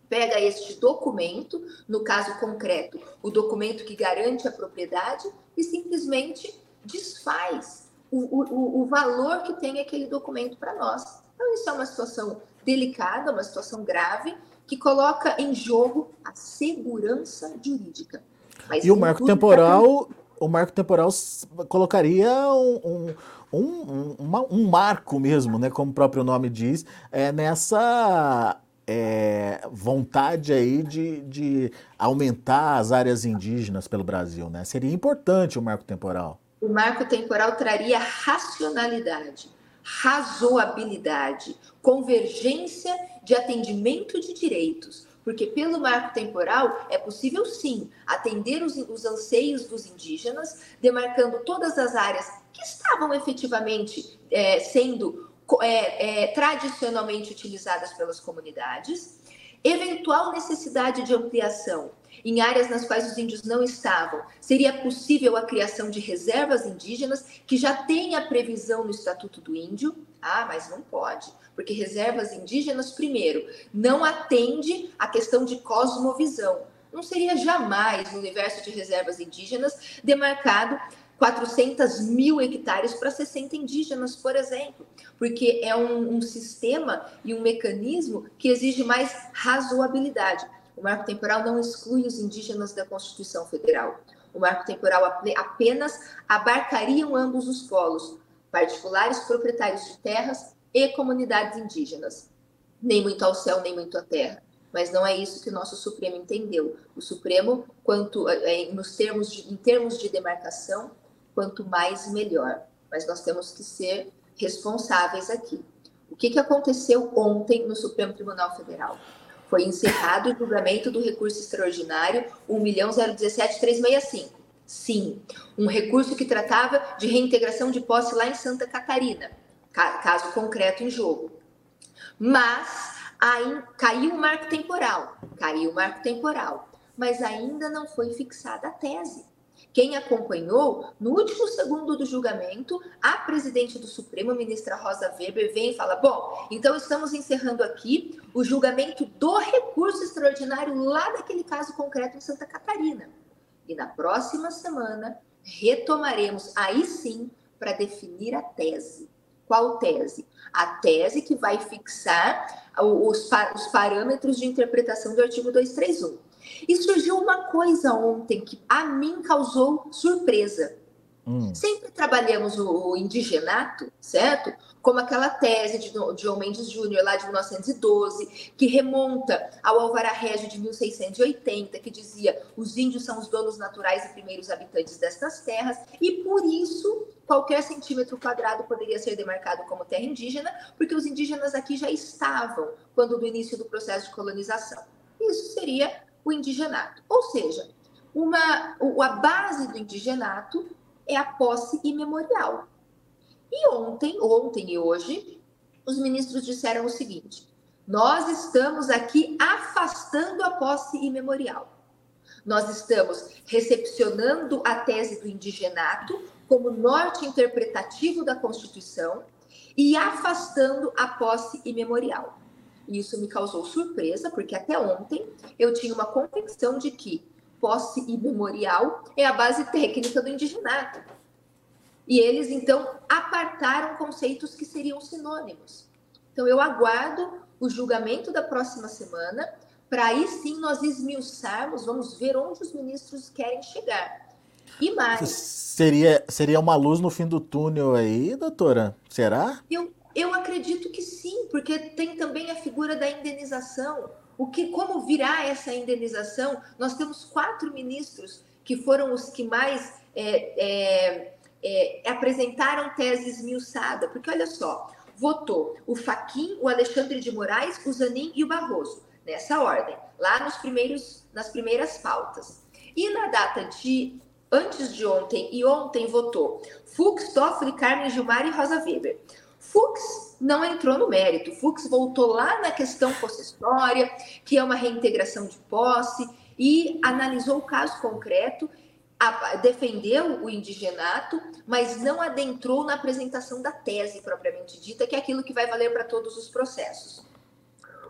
pega este documento, no caso concreto, o documento que garante a propriedade, e simplesmente desfaz o, o, o valor que tem aquele documento para nós. Então, isso é uma situação delicada, uma situação grave, que coloca em jogo a segurança jurídica. Mas e o marco temporal o marco temporal colocaria um, um, um, uma, um marco mesmo, né, como o próprio nome diz, é, nessa é, vontade aí de, de aumentar as áreas indígenas pelo Brasil, né? Seria importante o marco temporal. O marco temporal traria racionalidade, razoabilidade, convergência de atendimento de direitos, porque pelo marco temporal é possível sim atender os, os anseios dos indígenas, demarcando todas as áreas que estavam efetivamente é, sendo é, é, tradicionalmente utilizadas pelas comunidades, eventual necessidade de ampliação em áreas nas quais os índios não estavam, seria possível a criação de reservas indígenas que já tem a previsão no Estatuto do Índio. Ah, mas não pode, porque reservas indígenas, primeiro, não atende à questão de cosmovisão. Não seria jamais no universo de reservas indígenas demarcado 400 mil hectares para 60 indígenas, por exemplo, porque é um, um, sistema e um mecanismo que exige mais razoabilidade. O marco temporal não exclui os indígenas da Constituição Federal. O marco temporal apenas abarcariam ambos os polos, particulares proprietários de terras e comunidades indígenas. Nem muito ao céu, nem muito à terra mas não é isso que o nosso Supremo entendeu. O Supremo, quanto é, nos termos de, em termos de demarcação, quanto mais melhor. Mas nós temos que ser responsáveis aqui. O que, que aconteceu ontem no Supremo Tribunal Federal? Foi encerrado o julgamento do recurso extraordinário 1.017.365. Sim, um recurso que tratava de reintegração de posse lá em Santa Catarina, caso concreto em jogo. Mas aí caiu o marco temporal, caiu o marco temporal, mas ainda não foi fixada a tese. Quem acompanhou, no último segundo do julgamento, a presidente do Supremo, ministra Rosa Weber, vem e fala: Bom, então estamos encerrando aqui o julgamento do recurso extraordinário lá daquele caso concreto em Santa Catarina. E na próxima semana retomaremos aí sim para definir a tese. Qual tese? A tese que vai fixar os, os parâmetros de interpretação do artigo 231. E surgiu uma coisa ontem que a mim causou surpresa. Hum. Sempre trabalhamos o, indigenato, certo? Como aquela tese de João Mendes Júnior, lá de 1912, que remonta ao Alvará Régio de 1680, que dizia os índios são os donos naturais e primeiros habitantes destas terras, e por isso qualquer centímetro quadrado poderia ser demarcado como terra indígena, porque os indígenas aqui já estavam quando do início do processo de colonização. Isso seria o indigenato. Ou seja, uma, a base do indigenato é a posse imemorial. E ontem, ontem e hoje, os ministros disseram o seguinte: nós estamos aqui afastando a posse imemorial. Nós estamos recepcionando a tese do indigenato como norte interpretativo da Constituição e afastando a posse imemorial. E isso me causou surpresa, porque até ontem eu tinha uma convicção de que posse imemorial é a base técnica do indigenato. E eles, então, apartaram conceitos que seriam sinônimos. Então, eu aguardo o julgamento da próxima semana, para aí sim nós esmiuçarmos, vamos ver onde os ministros querem chegar. E mais. Seria, seria uma luz no fim do túnel aí, doutora? Será? Eu, eu acredito que sim, porque tem também a figura da indenização. O que, como virá essa indenização? Nós temos quatro ministros que foram os que mais é, é, é, apresentaram tese esmiuçada, porque olha só, votou o Faquim, o Alexandre de Moraes, o Zanin e o Barroso, nessa ordem, lá nos primeiros, nas primeiras pautas. E na data de antes de ontem e ontem votou Fux, Toffoli, Carmen Gilmar e Rosa Weber. Fux não entrou no mérito. Fux voltou lá na questão possessória, que é uma reintegração de posse, e analisou o caso concreto, defendeu o indigenato, mas não adentrou na apresentação da tese propriamente dita, que é aquilo que vai valer para todos os processos.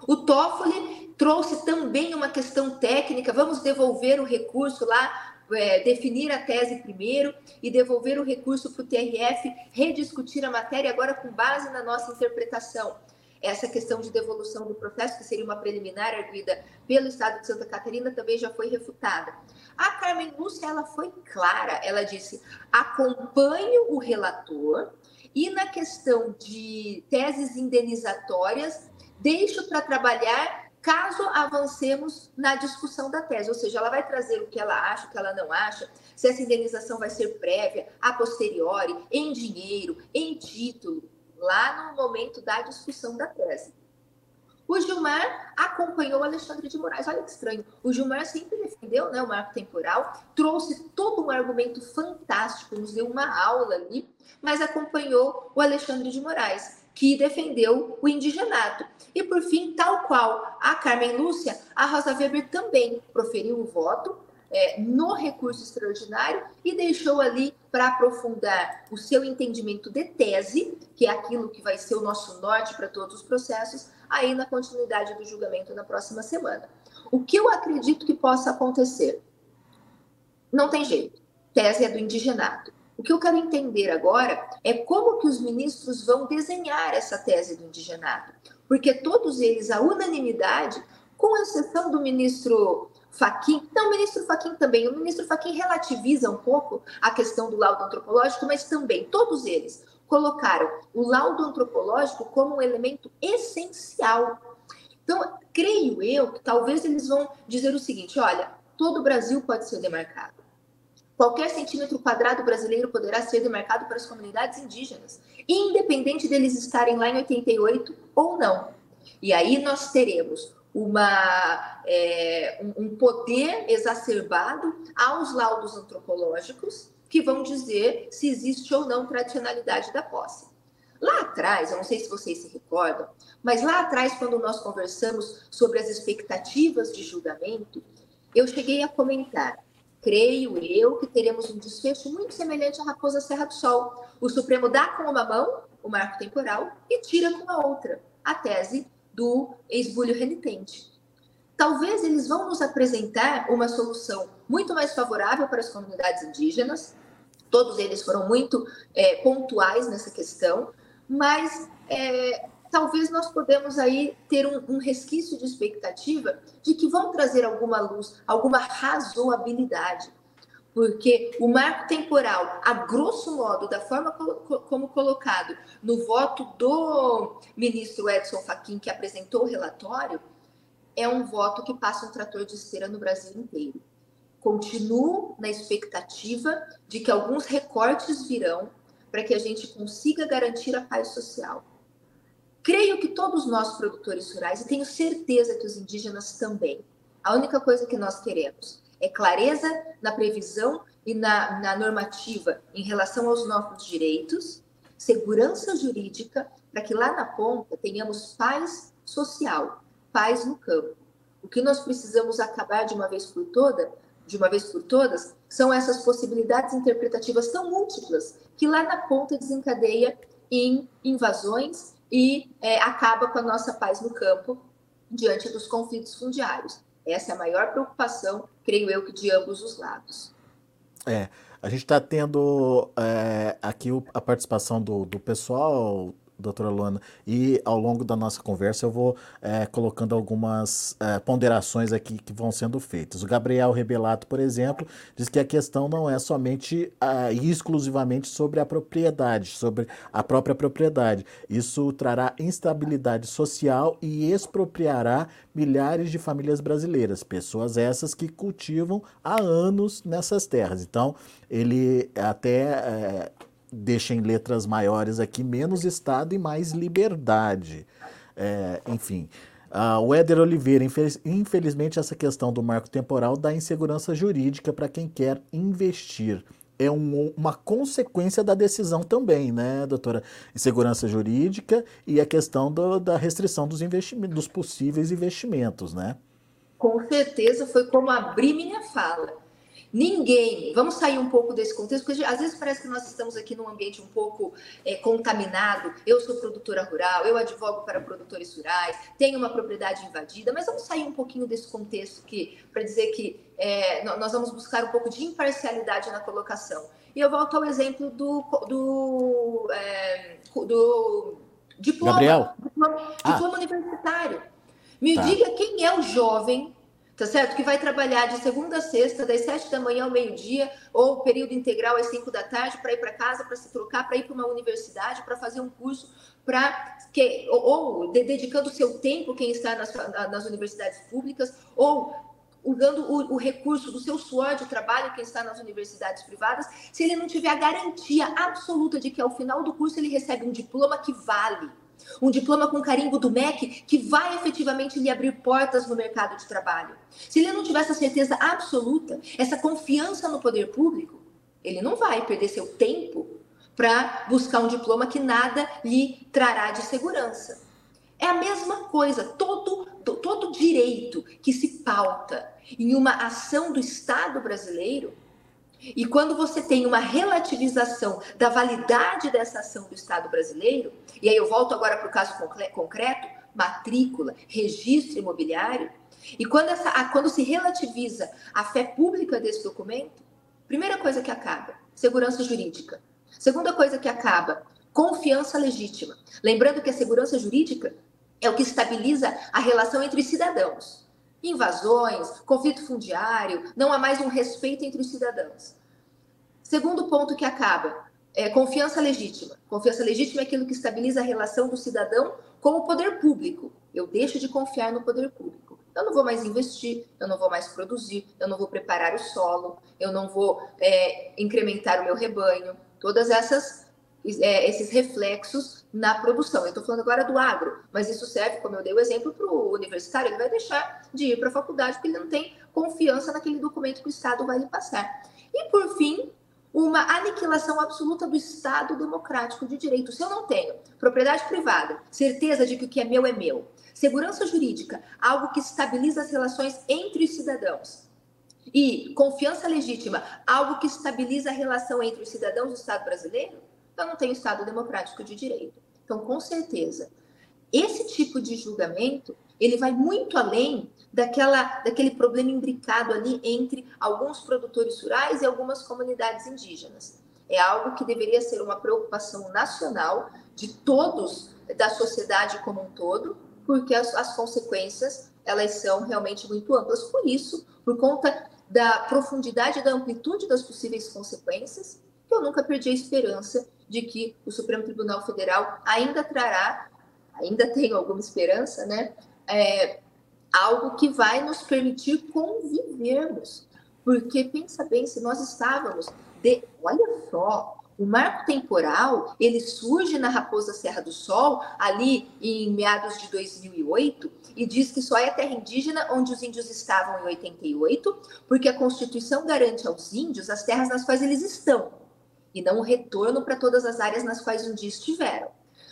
O Toffoli trouxe também uma questão técnica, vamos devolver o recurso lá é, definir a tese primeiro e devolver o recurso para o TRF rediscutir a matéria agora com base na nossa interpretação. Essa questão de devolução do processo, que seria uma preliminar arguida pelo Estado de Santa Catarina, também já foi refutada. A Carmen Lúcia, ela foi clara, ela disse: acompanho o relator e na questão de teses indenizatórias, deixo para trabalhar caso avancemos na discussão da tese, ou seja, ela vai trazer o que ela acha, o que ela não acha, se essa indenização vai ser prévia, a posteriori, em dinheiro, em título, lá no momento da discussão da tese. O Gilmar acompanhou o Alexandre de Moraes. Olha que estranho. O Gilmar sempre defendeu né, o marco temporal, trouxe todo um argumento fantástico, nos deu uma aula ali, mas acompanhou o Alexandre de Moraes, que defendeu o indigenato. E, por fim, tal qual a Carmen Lúcia, a Rosa Weber também proferiu o voto é, no recurso extraordinário e deixou ali para aprofundar o seu entendimento de tese, que é aquilo que vai ser o nosso norte para todos os processos, aí na continuidade do julgamento na próxima semana. O que eu acredito que possa acontecer? Não tem jeito. Tese é do indigenato. O que eu quero entender agora é como que os ministros vão desenhar essa tese do indigenato. Porque todos eles, a unanimidade, com exceção do ministro Faquim, não, o ministro Faquim também, o ministro Faquim relativiza um pouco a questão do laudo antropológico, mas também todos eles colocaram o laudo antropológico como um elemento essencial. Então, creio eu que talvez eles vão dizer o seguinte: olha, todo o Brasil pode ser demarcado. Qualquer centímetro quadrado brasileiro poderá ser demarcado para as comunidades indígenas, independente deles estarem lá em 88 ou não. E aí nós teremos uma, é, um poder exacerbado aos laudos antropológicos que vão dizer se existe ou não tradicionalidade da posse. Lá atrás, eu não sei se vocês se recordam, mas lá atrás, quando nós conversamos sobre as expectativas de julgamento, eu cheguei a comentar creio eu que teremos um desfecho muito semelhante à Raposa Serra do Sol. O Supremo dá com uma mão o marco temporal e tira com a outra a tese do esbulho renitente. Talvez eles vão nos apresentar uma solução muito mais favorável para as comunidades indígenas, todos eles foram muito é, pontuais nessa questão, mas é, talvez nós podemos aí ter um, um, resquício de expectativa de que vão trazer alguma luz, alguma razoabilidade. Porque o marco temporal, a grosso modo, da forma como colocado no voto do ministro Edson Fachin, que apresentou o relatório, é um voto que passa um trator de esteira no Brasil inteiro. Continuo na expectativa de que alguns recortes virão para que a gente consiga garantir a paz social Creio que todos nós, produtores rurais, e tenho certeza que os indígenas também, a única coisa que nós queremos é clareza na previsão e na, na normativa em relação aos nossos direitos, segurança jurídica, para que lá na ponta tenhamos paz social, paz no campo. O que nós precisamos acabar de uma vez por toda, de uma vez por todas, são essas possibilidades interpretativas tão múltiplas que lá na ponta desencadeia em invasões e é, acaba com a nossa paz no campo diante dos conflitos fundiários. Essa é a maior preocupação, creio eu, que de ambos os lados. É, a gente está tendo é, aqui a participação do, do pessoal doutora Luana, e ao longo da nossa conversa eu vou é, colocando algumas é, ponderações aqui que vão sendo feitas. O Gabriel Rebelato, por exemplo, diz que a questão não é somente é, exclusivamente sobre a propriedade, sobre a própria propriedade. Isso trará instabilidade social e expropriará milhares de famílias brasileiras, pessoas essas que cultivam há anos nessas terras. Então, ele até é, deixa em letras maiores aqui menos Estado e mais liberdade. É, enfim. Uh, o Éder Oliveira, infeliz, infelizmente, essa questão do marco temporal dá insegurança jurídica para quem quer investir. É um, uma consequência da decisão também, né, doutora? Insegurança jurídica e a questão do, da restrição dos, investimentos, dos possíveis investimentos, né? Com certeza foi como abrir minha fala Ninguém, vamos sair um pouco desse contexto, porque às vezes parece que nós estamos aqui num ambiente um pouco é, contaminado. Eu sou produtora rural, eu advogo para produtores rurais, tenho uma propriedade invadida, mas vamos sair um pouquinho desse contexto que para dizer que é, nós vamos buscar um pouco de imparcialidade na colocação. E eu volto ao exemplo do, do, é, do diploma, Gabriel? diploma, diploma ah. universitário. Me tá. diga quem é o jovem tá certo? Que vai trabalhar de segunda a sexta, das sete da manhã ao meio-dia, ou período integral às cinco da tarde, para ir para casa, para se trocar, para ir para uma universidade, para fazer um curso, para que ou, ou de, dedicando o seu tempo, quem está nas, nas universidades públicas, ou usando o, o, recurso do seu suor de trabalho, quem está nas universidades privadas, se ele não tiver a garantia absoluta de que ao final do curso ele recebe um diploma que vale um diploma com carimbo do MEC que vai efetivamente lhe abrir portas no mercado de trabalho. Se ele não tiver essa certeza absoluta, essa confiança no poder público, ele não vai perder seu tempo para buscar um diploma que nada lhe trará de segurança. É a mesma coisa, todo, todo direito que se pauta em uma ação do Estado brasileiro e quando você tem uma relativização da validade dessa ação do Estado brasileiro, e aí eu volto agora para o caso concreto, matrícula, registro imobiliário, e quando, essa, quando se relativiza a fé pública desse documento, primeira coisa que acaba, segurança jurídica. Segunda coisa que acaba, confiança legítima. Lembrando que a segurança jurídica é o que estabiliza a relação entre os cidadãos invasões, conflito fundiário, não há mais um respeito entre os cidadãos. Segundo ponto que acaba, é confiança legítima. Confiança legítima é aquilo que estabiliza a relação do cidadão com o poder público. Eu deixo de confiar no poder público. Eu não vou mais investir, eu não vou mais produzir, eu não vou preparar o solo, eu não vou é, incrementar o meu rebanho. Todas essas é, esses reflexos na produção. Eu estou falando agora do agro, mas isso serve, como eu dei o exemplo, para o universitário, ele vai deixar de ir para a faculdade porque ele não tem confiança naquele documento que o Estado vai lhe passar. E, por fim, uma aniquilação absoluta do Estado democrático de direito. Se eu não tenho propriedade privada, certeza de que o que é meu é meu, segurança jurídica, algo que estabiliza as relações entre os cidadãos, e confiança legítima, algo que estabiliza a relação entre os cidadãos do Estado brasileiro, então não tem Estado democrático de direito. Então, com certeza, esse tipo de julgamento ele vai muito além daquela, daquele problema imbricado ali entre alguns produtores rurais e algumas comunidades indígenas. É algo que deveria ser uma preocupação nacional de todos da sociedade como um todo, porque as, as consequências elas são realmente muito amplas. Por isso, por conta da profundidade e da amplitude das possíveis consequências, eu nunca perdi a esperança de que o Supremo Tribunal Federal ainda trará, ainda tenho alguma esperança, né? É, algo que vai nos permitir convivermos. Porque pensa bem, se nós estávamos de, olha só, o marco temporal, ele surge na Raposa Serra do Sol, ali em meados de 2008, e diz que só é terra indígena onde os índios estavam em 88, porque a Constituição garante aos índios as terras nas quais eles estão e não o retorno para todas as áreas nas quais um dia estiveram.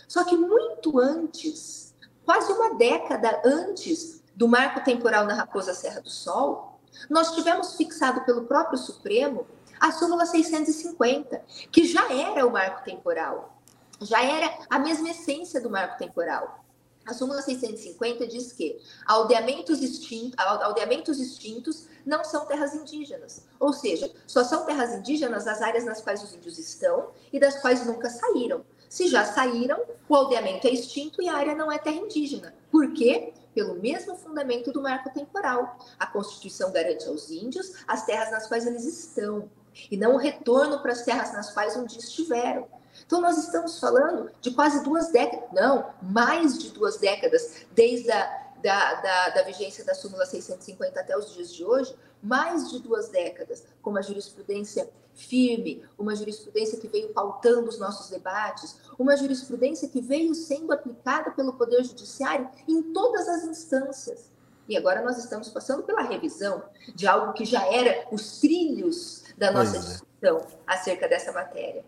Só que muito antes, quase uma década antes do marco temporal na Raposa Serra do Sol, nós tivemos fixado pelo próprio Supremo a súmula 650, que já era o marco temporal, já era a mesma essência do marco temporal. A súmula 650 diz que aldeamentos, extintos, aldeamentos extintos não são terras indígenas. Ou seja, só são terras indígenas as áreas nas quais os índios estão e das quais nunca saíram. Se já saíram, o aldeamento é extinto e a área não é terra indígena. Por quê? Pelo mesmo fundamento do marco temporal. A Constituição garante aos índios as terras nas quais eles estão e não o retorno para as terras nas quais um dia estiveram. Então, nós estamos falando de quase duas décadas, não, mais de duas décadas, desde a da, da, da, vigência da súmula 650 até os dias de hoje, mais de duas décadas, com uma jurisprudência firme, uma jurisprudência que veio pautando os nossos debates, uma jurisprudência que veio sendo aplicada pelo Poder Judiciário em todas as instâncias. E agora nós estamos passando pela revisão de algo que já era os trilhos da nossa é. discussão acerca dessa matéria.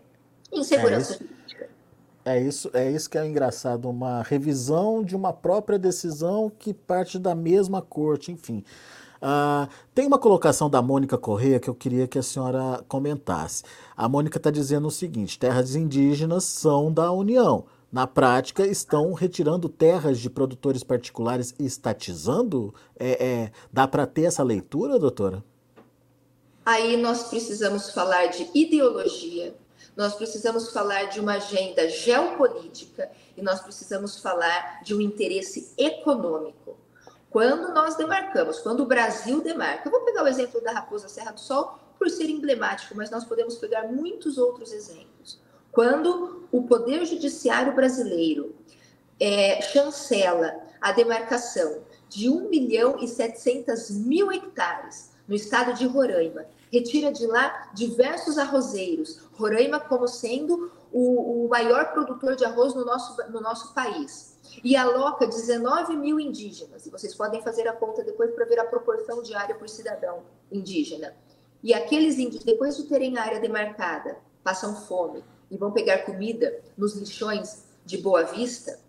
Insegurança é jurídica. É isso, é isso que é engraçado, uma revisão de uma própria decisão que parte da mesma corte, enfim. Uh, tem uma colocação da Mônica Correia que eu queria que a senhora comentasse. A Mônica está dizendo o seguinte: terras indígenas são da União. Na prática, estão retirando terras de produtores particulares e estatizando? É, é dá para ter essa leitura, doutora? Aí nós precisamos falar de ideologia, nós precisamos falar de uma agenda geopolítica e nós precisamos falar de um interesse econômico. quando nós demarcamos, quando o Brasil demarca, eu vou pegar o exemplo da Raposa Serra do Sol por ser emblemático, mas nós podemos pegar muitos outros exemplos. Quando o Poder Judiciário brasileiro é, chancela a demarcação de 1 milhão e 700 mil hectares no estado de Roraima, retira de lá diversos arrozeiros, Roraima como sendo o, o maior produtor de arroz no nosso, no nosso país, e aloca 19 mil indígenas, e vocês podem fazer a conta depois para ver a proporção de área por cidadão indígena. E aqueles índios, depois de terem a área demarcada, passam fome e vão pegar comida nos lixões de Boa Vista,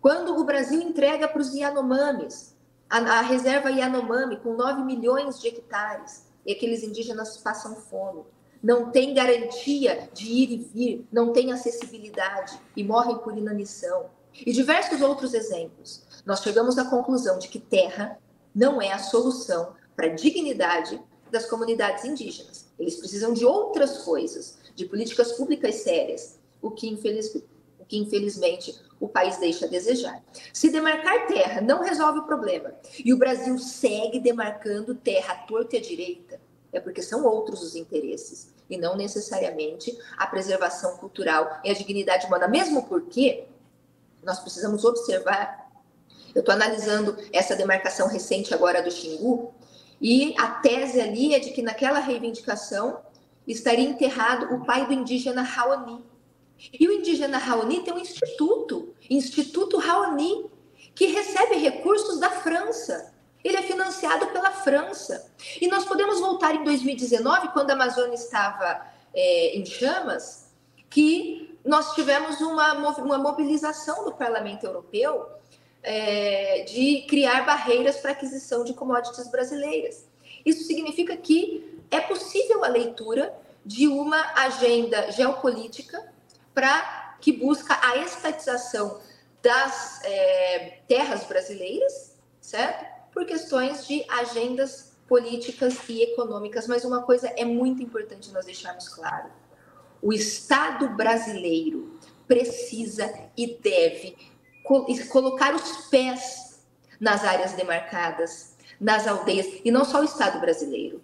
quando o Brasil entrega para os Yanomamis a, a reserva Yanomami com 9 milhões de hectares, e aqueles indígenas passam fome, não tem garantia de ir e vir, não tem acessibilidade e morrem por inanição. E diversos outros exemplos. Nós chegamos à conclusão de que terra não é a solução para a dignidade das comunidades indígenas. Eles precisam de outras coisas, de políticas públicas sérias, o que, infeliz, o que infelizmente o país deixa a desejar. Se demarcar terra não resolve o problema e o Brasil segue demarcando terra à torta e à direita, é porque são outros os interesses e não necessariamente a preservação cultural e a dignidade humana, mesmo porque nós precisamos observar. Eu estou analisando essa demarcação recente agora do Xingu e a tese ali é de que naquela reivindicação estaria enterrado o pai do indígena Raoni. E o indígena Raoni tem um instituto, Instituto Raoni, que recebe recursos da França. Ele é financiado pela França. E nós podemos voltar em 2019, quando a Amazônia estava é, em chamas, que nós tivemos uma, uma mobilização do Parlamento Europeu é, de criar barreiras para aquisição de commodities brasileiras. Isso significa que é possível a leitura de uma agenda geopolítica para que busca a estatização das é, terras brasileiras, certo? Por questões de agendas políticas e econômicas. Mas uma coisa é muito importante nós deixarmos claro: o Estado brasileiro precisa e deve colocar os pés nas áreas demarcadas, nas aldeias, e não só o Estado brasileiro.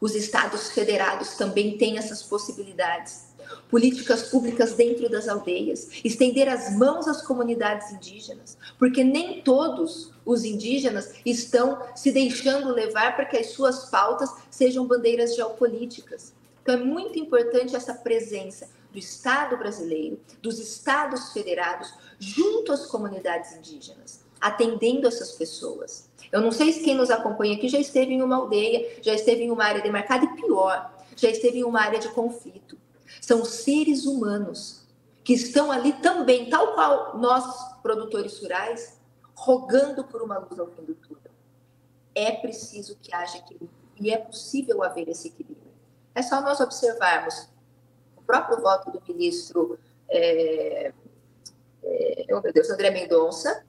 Os estados federados também têm essas possibilidades. Políticas públicas dentro das aldeias, estender as mãos às comunidades indígenas, porque nem todos os indígenas estão se deixando levar para que as suas pautas sejam bandeiras geopolíticas. Então é muito importante essa presença do Estado brasileiro, dos estados federados, junto às comunidades indígenas, atendendo essas pessoas. Eu não sei se quem nos acompanha aqui já esteve em uma aldeia, já esteve em uma área demarcada e pior, já esteve em uma área de conflito. São seres humanos que estão ali também, tal qual nós, produtores rurais, rogando por uma luz ao fim do túnel. É preciso que haja equilíbrio e é possível haver esse equilíbrio. É só nós observarmos o próprio voto do ministro é, é, oh meu Deus, André Mendonça,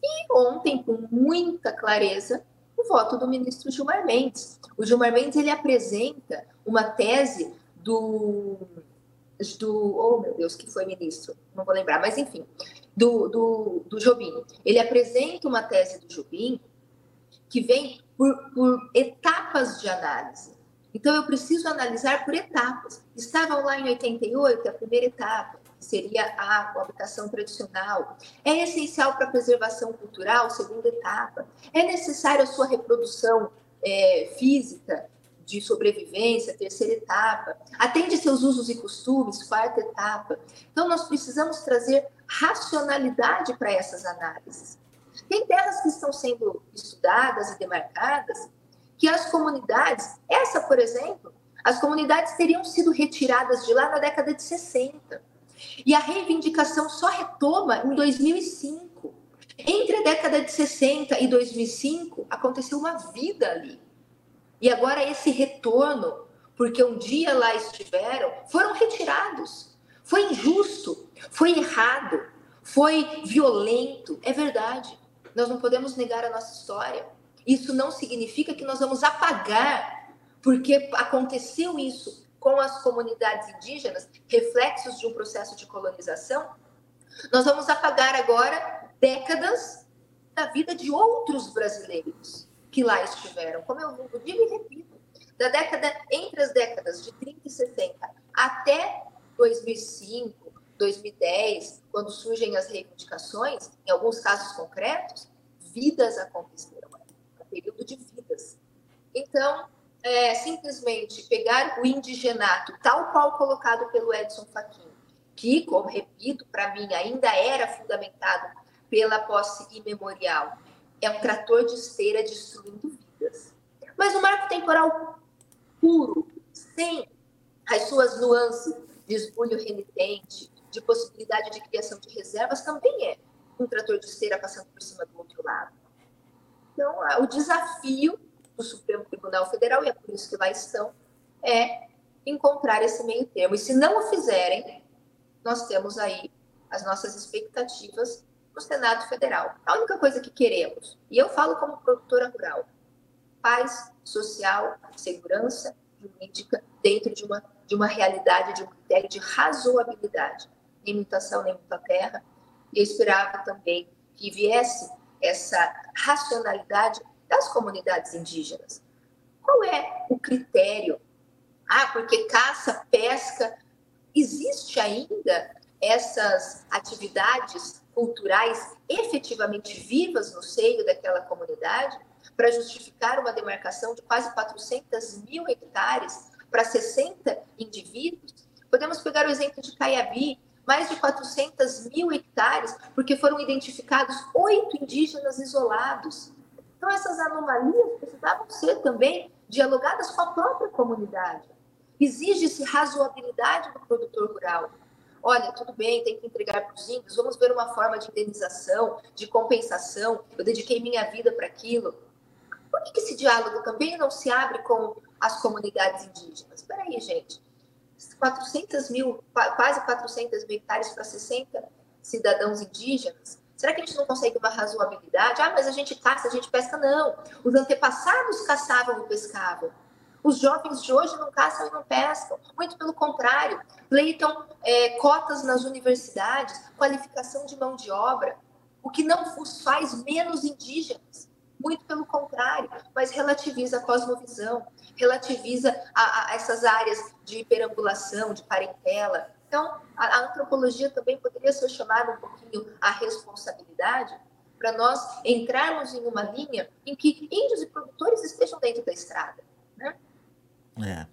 e ontem, com muita clareza, o voto do ministro Gilmar Mendes. O Gilmar Mendes ele apresenta uma tese do, do oh meu Deus, que foi ministro, não vou lembrar, mas enfim, do, do, do Jobim. Ele apresenta uma tese do Jobim que vem por, por etapas de análise. Então, eu preciso analisar por etapas. Estavam lá em 88, a primeira etapa seria a habitação tradicional. É essencial para a preservação cultural, segunda etapa. É necessário a sua reprodução é, física de sobrevivência, terceira etapa. Atende seus usos e costumes, quarta etapa. Então, nós precisamos trazer racionalidade para essas análises. Tem terras que estão sendo estudadas e demarcadas que as comunidades, essa, por exemplo, as comunidades teriam sido retiradas de lá na década de 60 e a reivindicação só retoma em 2005. Entre a década de 60 e 2005, aconteceu uma vida ali. E agora esse retorno, porque um dia lá estiveram, foram retirados. Foi injusto, foi errado, foi violento. É verdade. Nós não podemos negar a nossa história. Isso não significa que nós vamos apagar porque aconteceu isso com as comunidades indígenas, reflexos de um processo de colonização, nós vamos apagar agora décadas da vida de outros brasileiros que lá estiveram. Como eu digo e repito, da década entre as décadas de 30 e 60 até 2005, 2010, quando surgem as reivindicações, em alguns casos concretos, vidas aconteceram, é um período de vidas. Então, é, simplesmente pegar o indigenato, tal qual colocado pelo Edson Fachin, que, como repito, para mim ainda era fundamentado pela posse imemorial, é um trator de esteira destruindo vidas. Mas o marco temporal puro, sem as suas nuances de esbulho renitente, de possibilidade de criação de reservas, também é um trator de esteira passando por cima do outro lado. Então, o desafio do Supremo Tribunal Federal, e é por isso que lá estão, é encontrar esse meio termo. E se não o fizerem, nós temos aí as nossas expectativas no Senado Federal. A única coisa que queremos, e eu falo como produtora rural, paz social, segurança jurídica dentro de uma, de uma realidade, de um critério de razoabilidade. Nem mutação, nem muita terra. E eu esperava também que viesse essa racionalade das comunidades indígenas. Qual é o critério? Ah, porque caça, pesca, existe ainda essas atividades culturais efetivamente vivas no seio daquela comunidade para justificar uma demarcação de quase 400 mil hectares para 60 indivíduos? Podemos pegar o exemplo de Caiabi, mais de 400 mil hectares, porque foram identificados oito indígenas isolados. Então, essas anomalias precisavam ser também dialogadas com a própria comunidade. Exige-se razoabilidade do produtor rural. Olha, tudo bem, tem que entregar para os índios, vamos ver uma forma de indenização, de compensação. Eu dediquei minha vida para aquilo. Por que esse diálogo também não se abre com as comunidades indígenas? Espera aí, gente. 400 mil, quase 400 mil hectares para 60 cidadãos indígenas, Será que a gente não consegue uma razoabilidade? Ah, mas a gente caça, a gente pesca. Não. Os antepassados caçavam e pescavam. Os jovens de hoje não caçam e não pescam. Muito pelo contrário, pleitam é, cotas nas universidades, qualificação de mão de obra, o que não os faz menos indígenas. Muito pelo contrário, mas relativiza a cosmovisão, relativiza a, a essas áreas de perambulação, de parentela, então, a, a antropologia também poderia ser chamada um pouquinho a responsabilidade para nós entrarmos em uma linha em que índios e produtores estejam dentro da estrada. Né? É.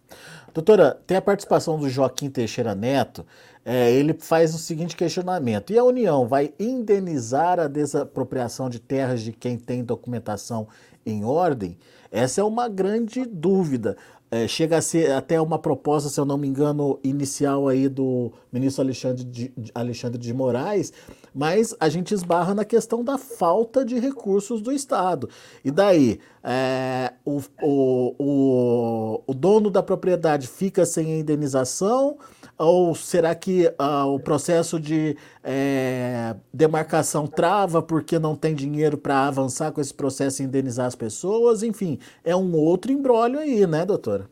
Doutora, tem a participação do Joaquim Teixeira Neto. É, ele faz o seguinte questionamento: e a União vai indenizar a desapropriação de terras de quem tem documentação em ordem? Essa é uma grande dúvida. É, chega a ser até uma proposta, se eu não me engano, inicial aí do ministro Alexandre de, Alexandre de Moraes, mas a gente esbarra na questão da falta de recursos do Estado. E daí, é, o, o, o, o dono da propriedade fica sem a indenização? Ou será que ah, o processo de é, demarcação trava porque não tem dinheiro para avançar com esse processo e indenizar as pessoas? Enfim, é um outro embrólio aí, né, doutora?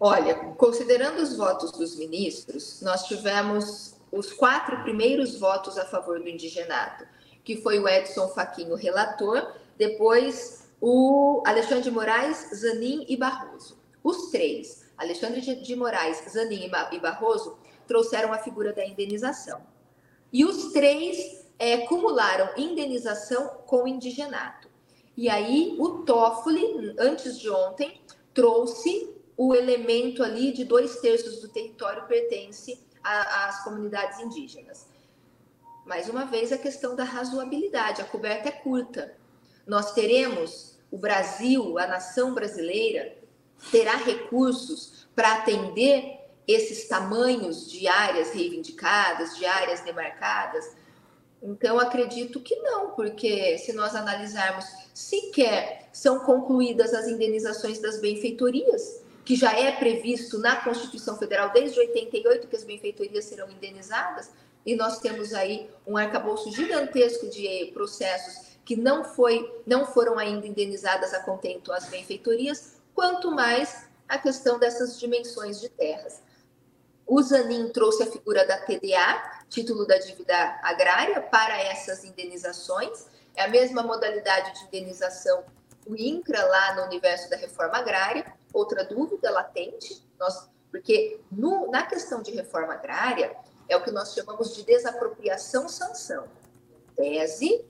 Olha, considerando os votos dos ministros, nós tivemos os quatro primeiros votos a favor do indigenato, que foi o Edson Faquinho, relator, depois o Alexandre de Moraes, Zanin e Barroso. Os três Alexandre de Moraes, Zanin e Barroso trouxeram a figura da indenização. E os três é, indenização com indigenato. E aí o Toffoli, antes de ontem, trouxe o elemento ali de dois terços do território pertence às comunidades indígenas. Mais uma vez, a questão da razoabilidade, a coberta é curta. Nós teremos o Brasil, a nação brasileira, terá recursos para atender esses tamanhos de áreas reivindicadas, de áreas demarcadas? Então, acredito que não, porque se nós analisarmos, sequer são concluídas as indenizações das benfeitorias, que já é previsto na Constituição Federal desde 88 que as benfeitorias serão indenizadas, e nós temos aí um arcabouço gigantesco de processos que não, foi, não foram ainda indenizadas a contento as benfeitorias, quanto mais a questão dessas dimensões de terras. O Zanin trouxe a figura da TDA, título da dívida agrária, para essas indenizações. é a mesma modalidade de indenização do INCRA lá no universo da reforma agrária. Outra dúvida latente, nós, porque no, na questão de reforma agrária, é o que nós chamamos de desapropriação-sanção. Tese,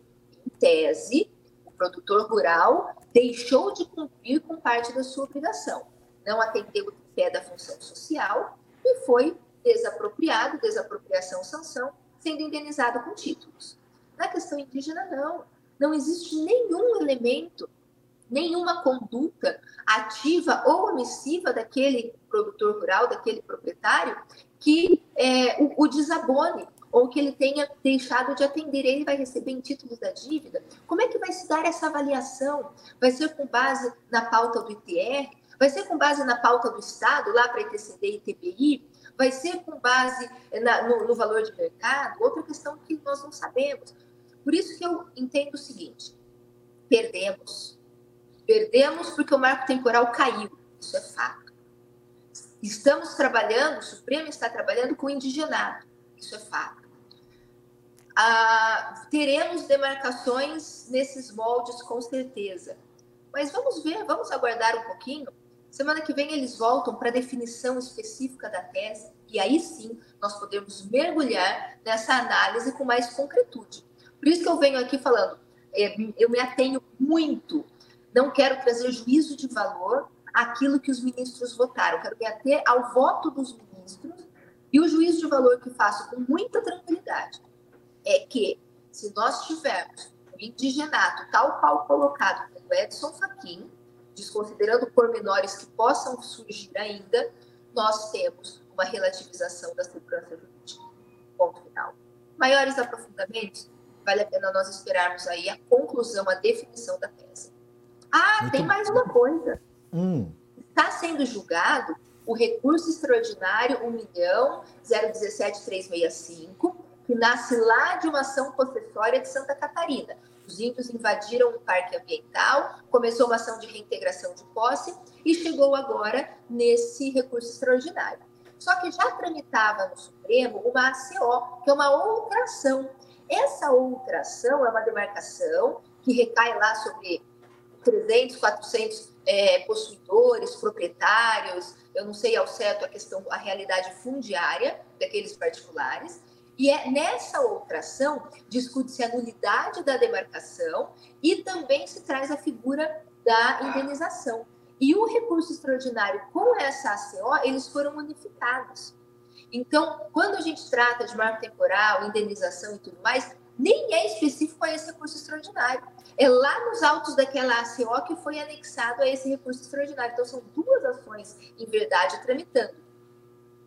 em tese, o produtor rural deixou de cumprir com parte da sua obrigação, não atendeu o pé da função social e foi desapropriado, desapropriação-sanção, sendo indenizado com títulos. Na questão indígena, não. Não existe nenhum elemento, nenhuma conduta ativa ou omissiva daquele produtor rural, daquele proprietário, que é, o, o desabone ou que ele tenha deixado de atender, ele vai receber em títulos da dívida. Como é que vai se dar essa avaliação? Vai ser com base na pauta do ITR? Vai ser com base na pauta do Estado, lá para ITCD e ITBI? Vai ser com base na, no, no valor de mercado? Outra questão que nós não sabemos. Por isso que eu entendo o seguinte: perdemos. Perdemos porque o marco temporal caiu. Isso é fato. Estamos trabalhando, o Supremo está trabalhando com indigenado. Isso é fato. Ah, teremos demarcações nesses moldes, com certeza. Mas vamos ver, vamos aguardar um pouquinho. Semana que vem eles voltam para a definição específica da tese, e aí sim nós podemos mergulhar nessa análise com mais concretude. Por isso que eu venho aqui falando, é, eu me atenho muito, não quero trazer juízo de valor àquilo que os ministros votaram, quero me ater ao voto dos ministros e o juízo de valor que faço com muita tranquilidade é que, se nós tivermos o indigenato tal qual colocado pelo Edson Fachin, desconsiderando pormenores que possam surgir ainda, nós temos uma relativização da segurança jurídica. Ponto final. Maiores aprofundamentos, vale a pena nós esperarmos aí a conclusão, a definição da tese. Ah, Muito tem mais uma coisa. Hum. Está sendo julgado o recurso extraordinário 1.01.017.365, que nasce lá de uma ação possessória de Santa Catarina. Os índios invadiram o parque ambiental, começou uma ação de reintegração de posse e chegou agora nesse recurso extraordinário. Só que já tramitava no Supremo uma ACO, que é uma outra ação. Essa outra ação é uma demarcação que recai lá sobre 300, 400 é, possuidores, proprietários, eu não sei ao certo a questão, a realidade fundiária daqueles particulares. E é nessa outra ação discute-se a nulidade da demarcação e também se traz a figura da indenização. E o recurso extraordinário com essa ACO, eles foram unificados. Então, quando a gente trata de marco temporal, indenização e tudo mais, nem é específico a esse recurso extraordinário. É lá nos autos daquela ACO que foi anexado a esse recurso extraordinário. Então, são duas ações, em verdade, tramitando.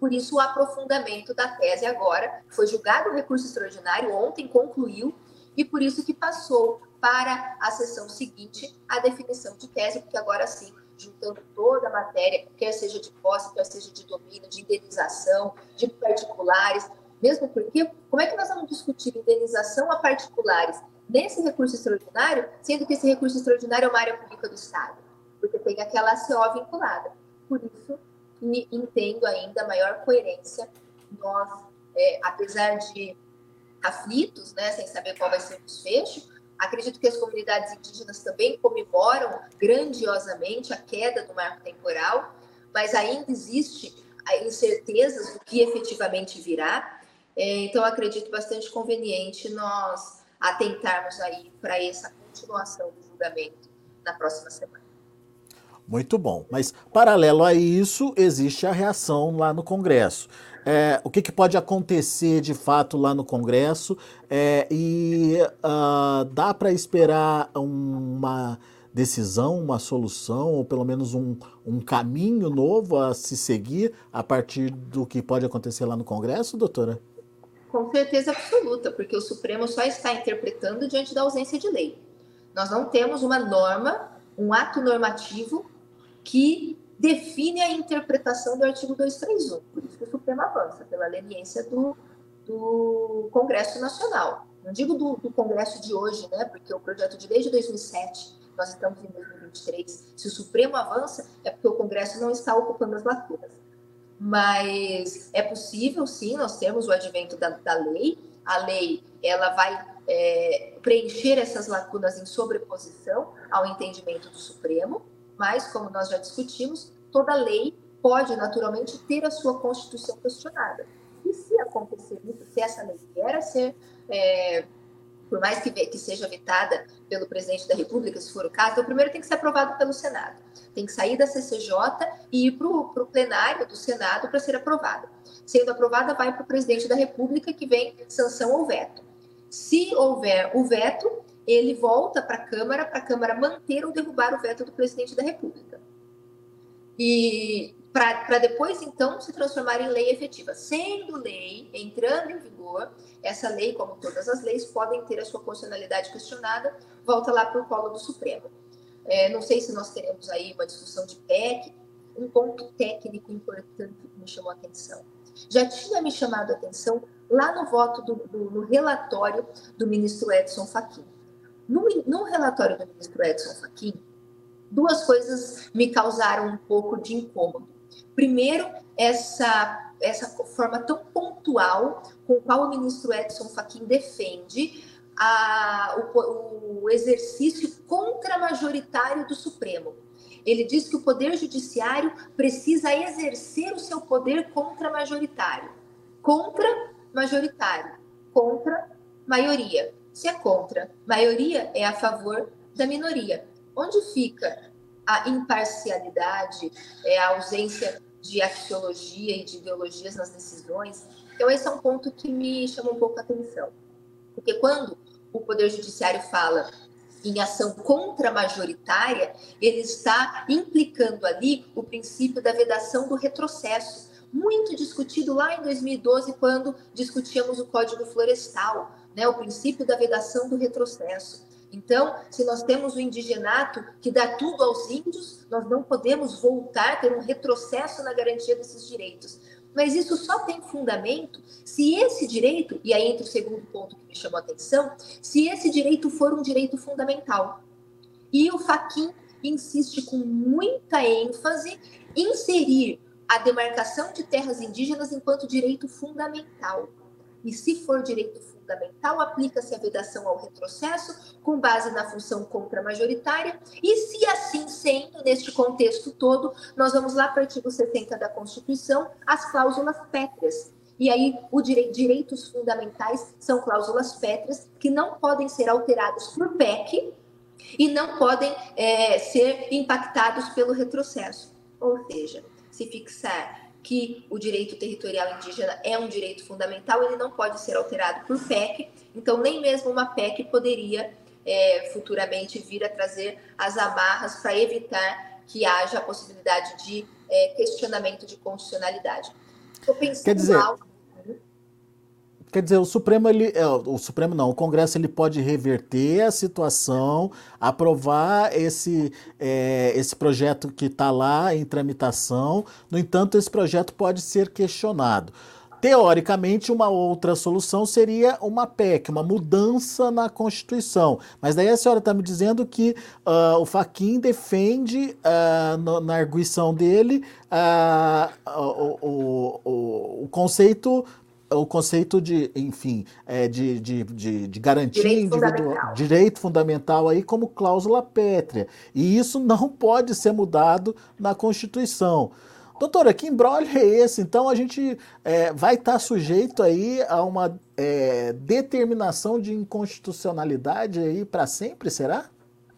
Por isso, o aprofundamento da tese agora foi julgado o recurso extraordinário, ontem concluiu, e por isso que passou para a sessão seguinte a definição de tese, porque agora sim, juntando toda a matéria, quer seja de posse, quer seja de domínio, de indenização, de particulares, mesmo porque, como é que nós vamos discutir indenização a particulares nesse recurso extraordinário, sendo que esse recurso extraordinário é uma área pública do Estado? Porque tem aquela ACO vinculada. Por isso, entendo ainda maior coerência. Nós, é, apesar de aflitos, né, sem saber qual vai ser o desfecho, acredito que as comunidades indígenas também comemoram grandiosamente a queda do marco temporal, mas ainda existe incertezas do que efetivamente virá. É, então, acredito bastante conveniente nós atentarmos aí para essa continuação do julgamento na próxima semana. Muito bom. Mas, paralelo a isso, existe a reação lá no Congresso. É, o que, que, pode acontecer de fato lá no Congresso? É, e uh, dá para esperar uma decisão, uma solução, ou pelo menos um, um caminho novo a se seguir a partir do que pode acontecer lá no Congresso, doutora? Com certeza absoluta, porque o Supremo só está interpretando diante da ausência de lei. Nós não temos uma norma, um ato normativo que define a interpretação do artigo 231. Por isso que o Supremo avança, pela leniência do, do Congresso Nacional. Não digo do, do, Congresso de hoje, né? Porque o projeto de lei de 2007, nós estamos em 2023. Se o Supremo avança, é porque o Congresso não está ocupando as lacunas mas é possível, sim, nós temos o advento da, da lei, a lei ela vai é, preencher essas lacunas em sobreposição ao entendimento do Supremo, mas, como nós já discutimos, toda lei pode naturalmente ter a sua Constituição questionada. E se acontecer isso, se essa lei vier a ser, é, por mais que, que seja vetada pelo presidente da República, se for o caso, então primeiro tem que ser aprovado pelo Senado. Tem que sair da CCJ e ir para o plenário do Senado para ser aprovada. Sendo aprovada, vai para o presidente da República, que vem sanção ou veto. Se houver o veto, ele volta para a Câmara, para a Câmara manter ou derrubar o veto do presidente da República. E para depois, então, se transformar em lei efetiva. Sendo lei, entrando em vigor, essa lei, como todas as leis, podem ter a sua constitucionalidade questionada, volta lá para o colo do Supremo. É, não sei se nós teremos aí uma discussão de PEC, um ponto técnico importante me chamou a atenção. Já tinha me chamado a atenção lá no voto do, do no relatório do ministro Edson Fachin. No, no relatório do ministro Edson Fachin, duas coisas me causaram um pouco de incômodo. Primeiro, essa, essa forma tão pontual com qual o ministro Edson Fachin defende a, o, o exercício contramajoritário do Supremo. Ele diz que o Poder Judiciário precisa exercer o seu poder contramajoritário. Contra-majoritário. Contra Se é contra maioria, é a favor da minoria. Onde fica a imparcialidade, é a ausência de axiologia e de ideologias nas decisões? Então, esse é um ponto que me chama um pouco a atenção. Porque quando o Poder Judiciário fala em ação contra-majoritária, ele está implicando ali o princípio da vedação do retrocesso, muito discutido lá em 2012, quando discutíamos o Código Florestal, né, o princípio da vedação do retrocesso. Então, se nós temos o indigenato que dá tudo aos índios, nós não podemos voltar, ter um retrocesso na garantia desses direitos. Mas isso só tem fundamento se esse direito, e aí entra o segundo ponto que me chamou a atenção, se esse direito for um direito fundamental. E o Faquin insiste com muita ênfase em inserir a demarcação de terras indígenas enquanto direito fundamental. E se for direito fundamental, aplica-se a vedação ao retrocesso com base na função contra-majoritária. E se assim sendo, neste contexto todo, nós vamos lá para o artigo 70 da Constituição, as cláusulas pétreas. E aí, os direitos fundamentais são cláusulas pétreas que não podem ser alterados por PEC e não podem é, ser impactados pelo retrocesso. Ou seja, se fixar que o direito territorial indígena é um direito fundamental, ele não pode ser alterado por PEC, então nem mesmo uma PEC poderia é, futuramente vir a trazer as amarras para evitar que haja a possibilidade de é, questionamento de constitucionalidade. Estou pensando Quer dizer, algo Quer dizer, o Supremo, ele, é, o Supremo não, o Congresso ele pode reverter a situação, aprovar esse, é, esse projeto que está lá em tramitação. No entanto, esse projeto pode ser questionado. Teoricamente, uma outra solução seria uma PEC, uma mudança na Constituição. Mas daí a senhora está me dizendo que uh, o Faquin defende, uh, no, na arguição dele, uh, o, o, o, o conceito o conceito de, enfim, é, de, de, de, de garantia direito individual, fundamental. direito fundamental aí como cláusula pétrea. E isso não pode ser mudado na Constituição. Doutora, que embrolho é esse? Então a gente é, vai estar tá sujeito aí a uma é, determinação de inconstitucionalidade aí para sempre, será?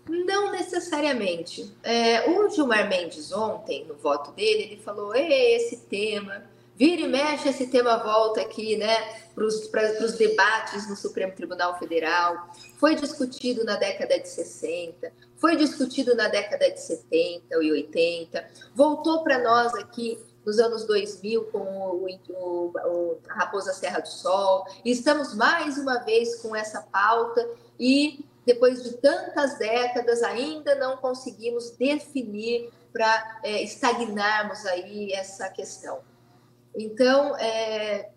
Não necessariamente. É, o Gilmar Mendes ontem, no voto dele, ele falou: esse tema Vira e mexe esse tema volta aqui, né, para os debates no Supremo Tribunal Federal. Foi discutido na década de 60, foi discutido na década de 70 e 80, voltou para nós aqui nos anos 2000 com o, o, o, Raposa Serra do Sol. E estamos mais uma vez com essa pauta e depois de tantas décadas ainda não conseguimos definir para é, estagnarmos aí essa questão. Então, é,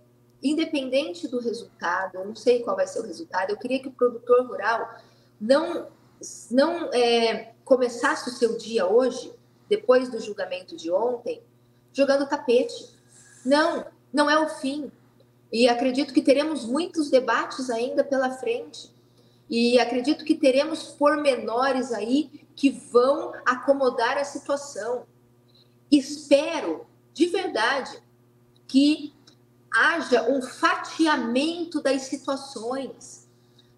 independente do resultado, eu não sei qual vai ser o resultado, eu queria que o produtor rural não, não é, começasse o seu dia hoje, depois do julgamento de ontem, jogando tapete. Não, não é o fim. E acredito que teremos muitos debates ainda pela frente. E acredito que teremos pormenores aí que vão acomodar a situação. Espero, de verdade, que haja um fatiamento das situações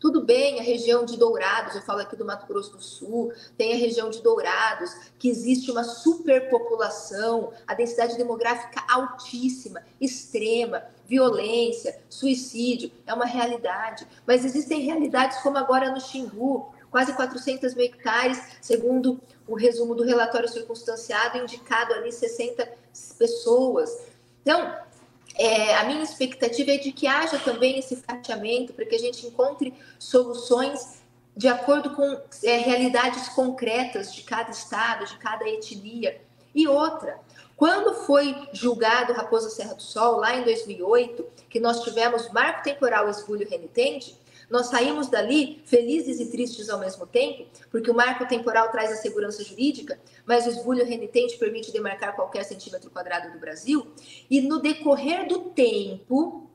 tudo bem, a região de Dourados, eu falo aqui do Mato Grosso do Sul, tem a região de Dourados, que existe uma superpopulação, a densidade demográfica altíssima, extrema, violência, suicídio, é uma realidade. Mas existem realidades como agora no Xingu, quase 400 mil hectares, segundo o resumo do relatório circunstanciado, indicado ali 60 pessoas. Então, é, a minha expectativa é de que haja também esse fatiamento para que a gente encontre soluções de acordo com é, realidades concretas de cada estado, de cada etnia. E outra, quando foi julgado Raposa Serra do Sol, lá em 2008, que nós tivemos marco temporal esbulho renitente, nós saímos dali felizes e tristes ao mesmo tempo, porque o marco temporal traz a segurança jurídica, mas o esbulho renitente permite demarcar qualquer centímetro quadrado do Brasil. E no decorrer do tempo,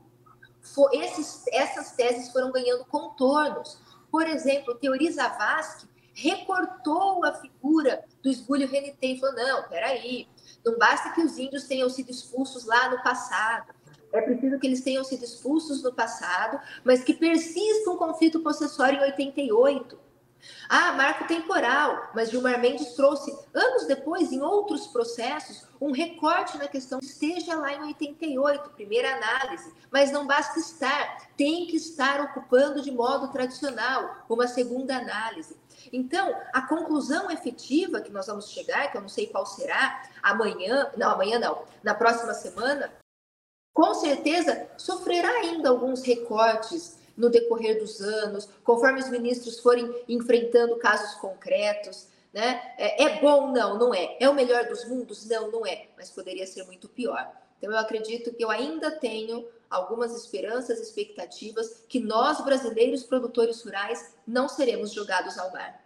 esses, essas teses foram ganhando contornos. Por exemplo, Teori Zavascki recortou a figura do esbulho renitente falou: não, peraí, não basta que os índios tenham sido expulsos lá no passado é preciso que eles tenham sido expulsos no passado, mas que persista um conflito possessório em 88. Ah, marco temporal, mas Gilmar Mendes trouxe, anos depois, em outros processos, um recorte na questão. Esteja lá em 88, primeira análise, mas não basta estar, tem que estar ocupando de modo tradicional, uma segunda análise. Então, a conclusão efetiva que nós vamos chegar, que eu não sei qual será, amanhã, não, amanhã não, na próxima semana, com certeza sofrerá ainda alguns recortes no decorrer dos anos, conforme os ministros forem enfrentando casos concretos. Né? É, é bom? Não, não é. É o melhor dos mundos? Não, não é. Mas poderia ser muito pior. Então, eu acredito que eu ainda tenho algumas esperanças, expectativas que nós, brasileiros produtores rurais, não seremos jogados ao mar.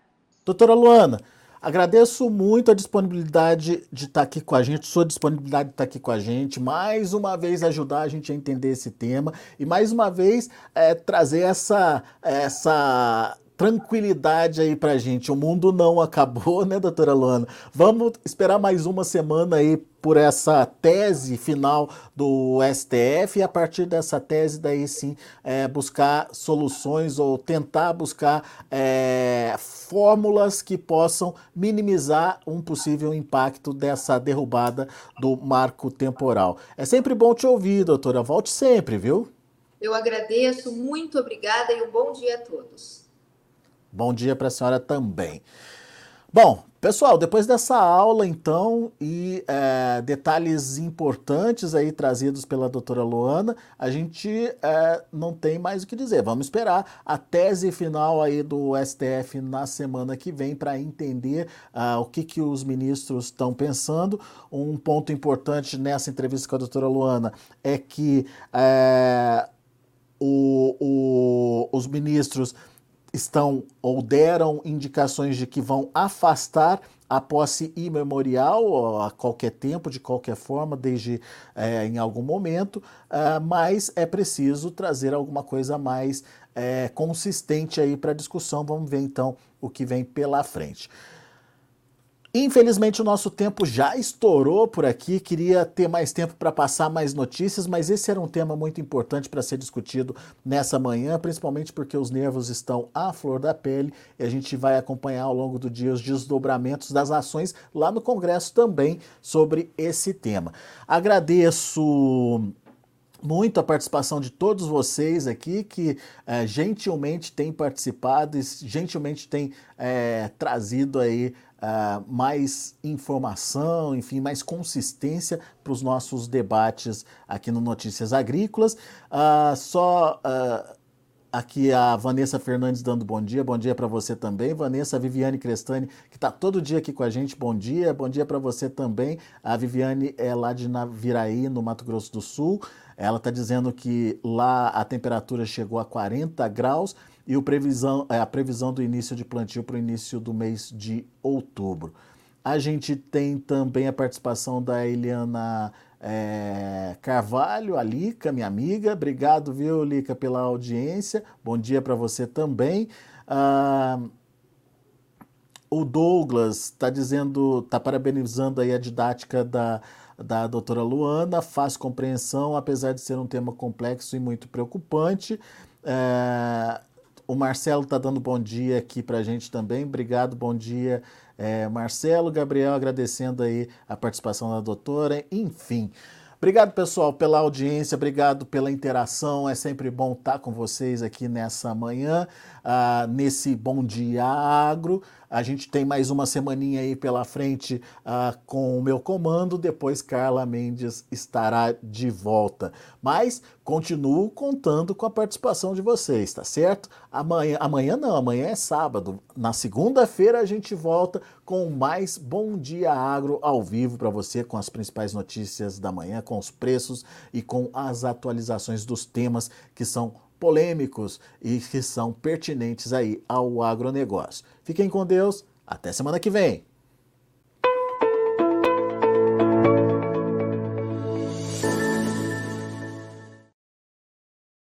Doutora Luana, Agradeço muito a disponibilidade de estar aqui com a gente, sua disponibilidade de estar aqui com a gente, mais uma vez ajudar a gente a entender esse tema e mais uma vez é, trazer essa, essa tranquilidade aí pra gente. O mundo não acabou, né, doutora Luana? Vamos esperar mais uma semana aí por essa tese final do STF e a partir dessa tese daí sim é, buscar soluções ou tentar buscar é, fórmulas que possam minimizar um possível impacto dessa derrubada do marco temporal. É sempre bom te ouvir, doutora. Volte sempre, viu? Eu agradeço, muito obrigada e um bom dia a todos. Bom dia para a senhora também. Bom, pessoal, depois dessa aula, então, e é, detalhes importantes aí trazidos pela doutora Luana, a gente é, não tem mais o que dizer. Vamos esperar a tese final aí do STF na semana que vem para entender uh, o que, que os ministros estão pensando. Um ponto importante nessa entrevista com a doutora Luana é que é, o, o, os ministros estão ou deram indicações de que vão afastar a posse imemorial a qualquer tempo, de qualquer forma, desde é, em algum momento, uh, mas é preciso trazer alguma coisa mais é, consistente aí para a discussão. Vamos ver então o que vem pela frente. Infelizmente, o nosso tempo já estourou por aqui. Queria ter mais tempo para passar mais notícias, mas esse era um tema muito importante para ser discutido nessa manhã, principalmente porque os nervos estão à flor da pele e a gente vai acompanhar ao longo do dia os desdobramentos das ações lá no Congresso também sobre esse tema. Agradeço muito a participação de todos vocês aqui que é, gentilmente têm participado e gentilmente têm é, trazido aí uh, mais informação, enfim, mais consistência para os nossos debates aqui no Notícias Agrícolas. Uh, só uh, aqui a Vanessa Fernandes dando bom dia, bom dia para você também. Vanessa, Viviane Crestani, que está todo dia aqui com a gente, bom dia, bom dia para você também. A Viviane é lá de Naviraí, no Mato Grosso do Sul. Ela está dizendo que lá a temperatura chegou a 40 graus e previsão, é, a previsão do início de plantio para o início do mês de outubro. A gente tem também a participação da Eliana é, Carvalho, a Lica, minha amiga. Obrigado, viu, Lica, pela audiência. Bom dia para você também. Ah, o Douglas está dizendo, está parabenizando aí a didática da, da doutora Luana, faz compreensão, apesar de ser um tema complexo e muito preocupante. É, o Marcelo está dando bom dia aqui para a gente também. Obrigado, bom dia, é, Marcelo. Gabriel agradecendo aí a participação da doutora. Enfim, Obrigado, pessoal, pela audiência, obrigado pela interação. É sempre bom estar com vocês aqui nessa manhã, uh, nesse Bom Dia Agro. A gente tem mais uma semaninha aí pela frente uh, com o meu comando. Depois Carla Mendes estará de volta. Mas continuo contando com a participação de vocês, tá certo? Amanhã, amanhã não, amanhã é sábado. Na segunda-feira a gente volta com mais Bom Dia Agro ao vivo para você com as principais notícias da manhã, com os preços e com as atualizações dos temas que são polêmicos e que são pertinentes aí ao agronegócio. Fiquem com Deus, até semana que vem.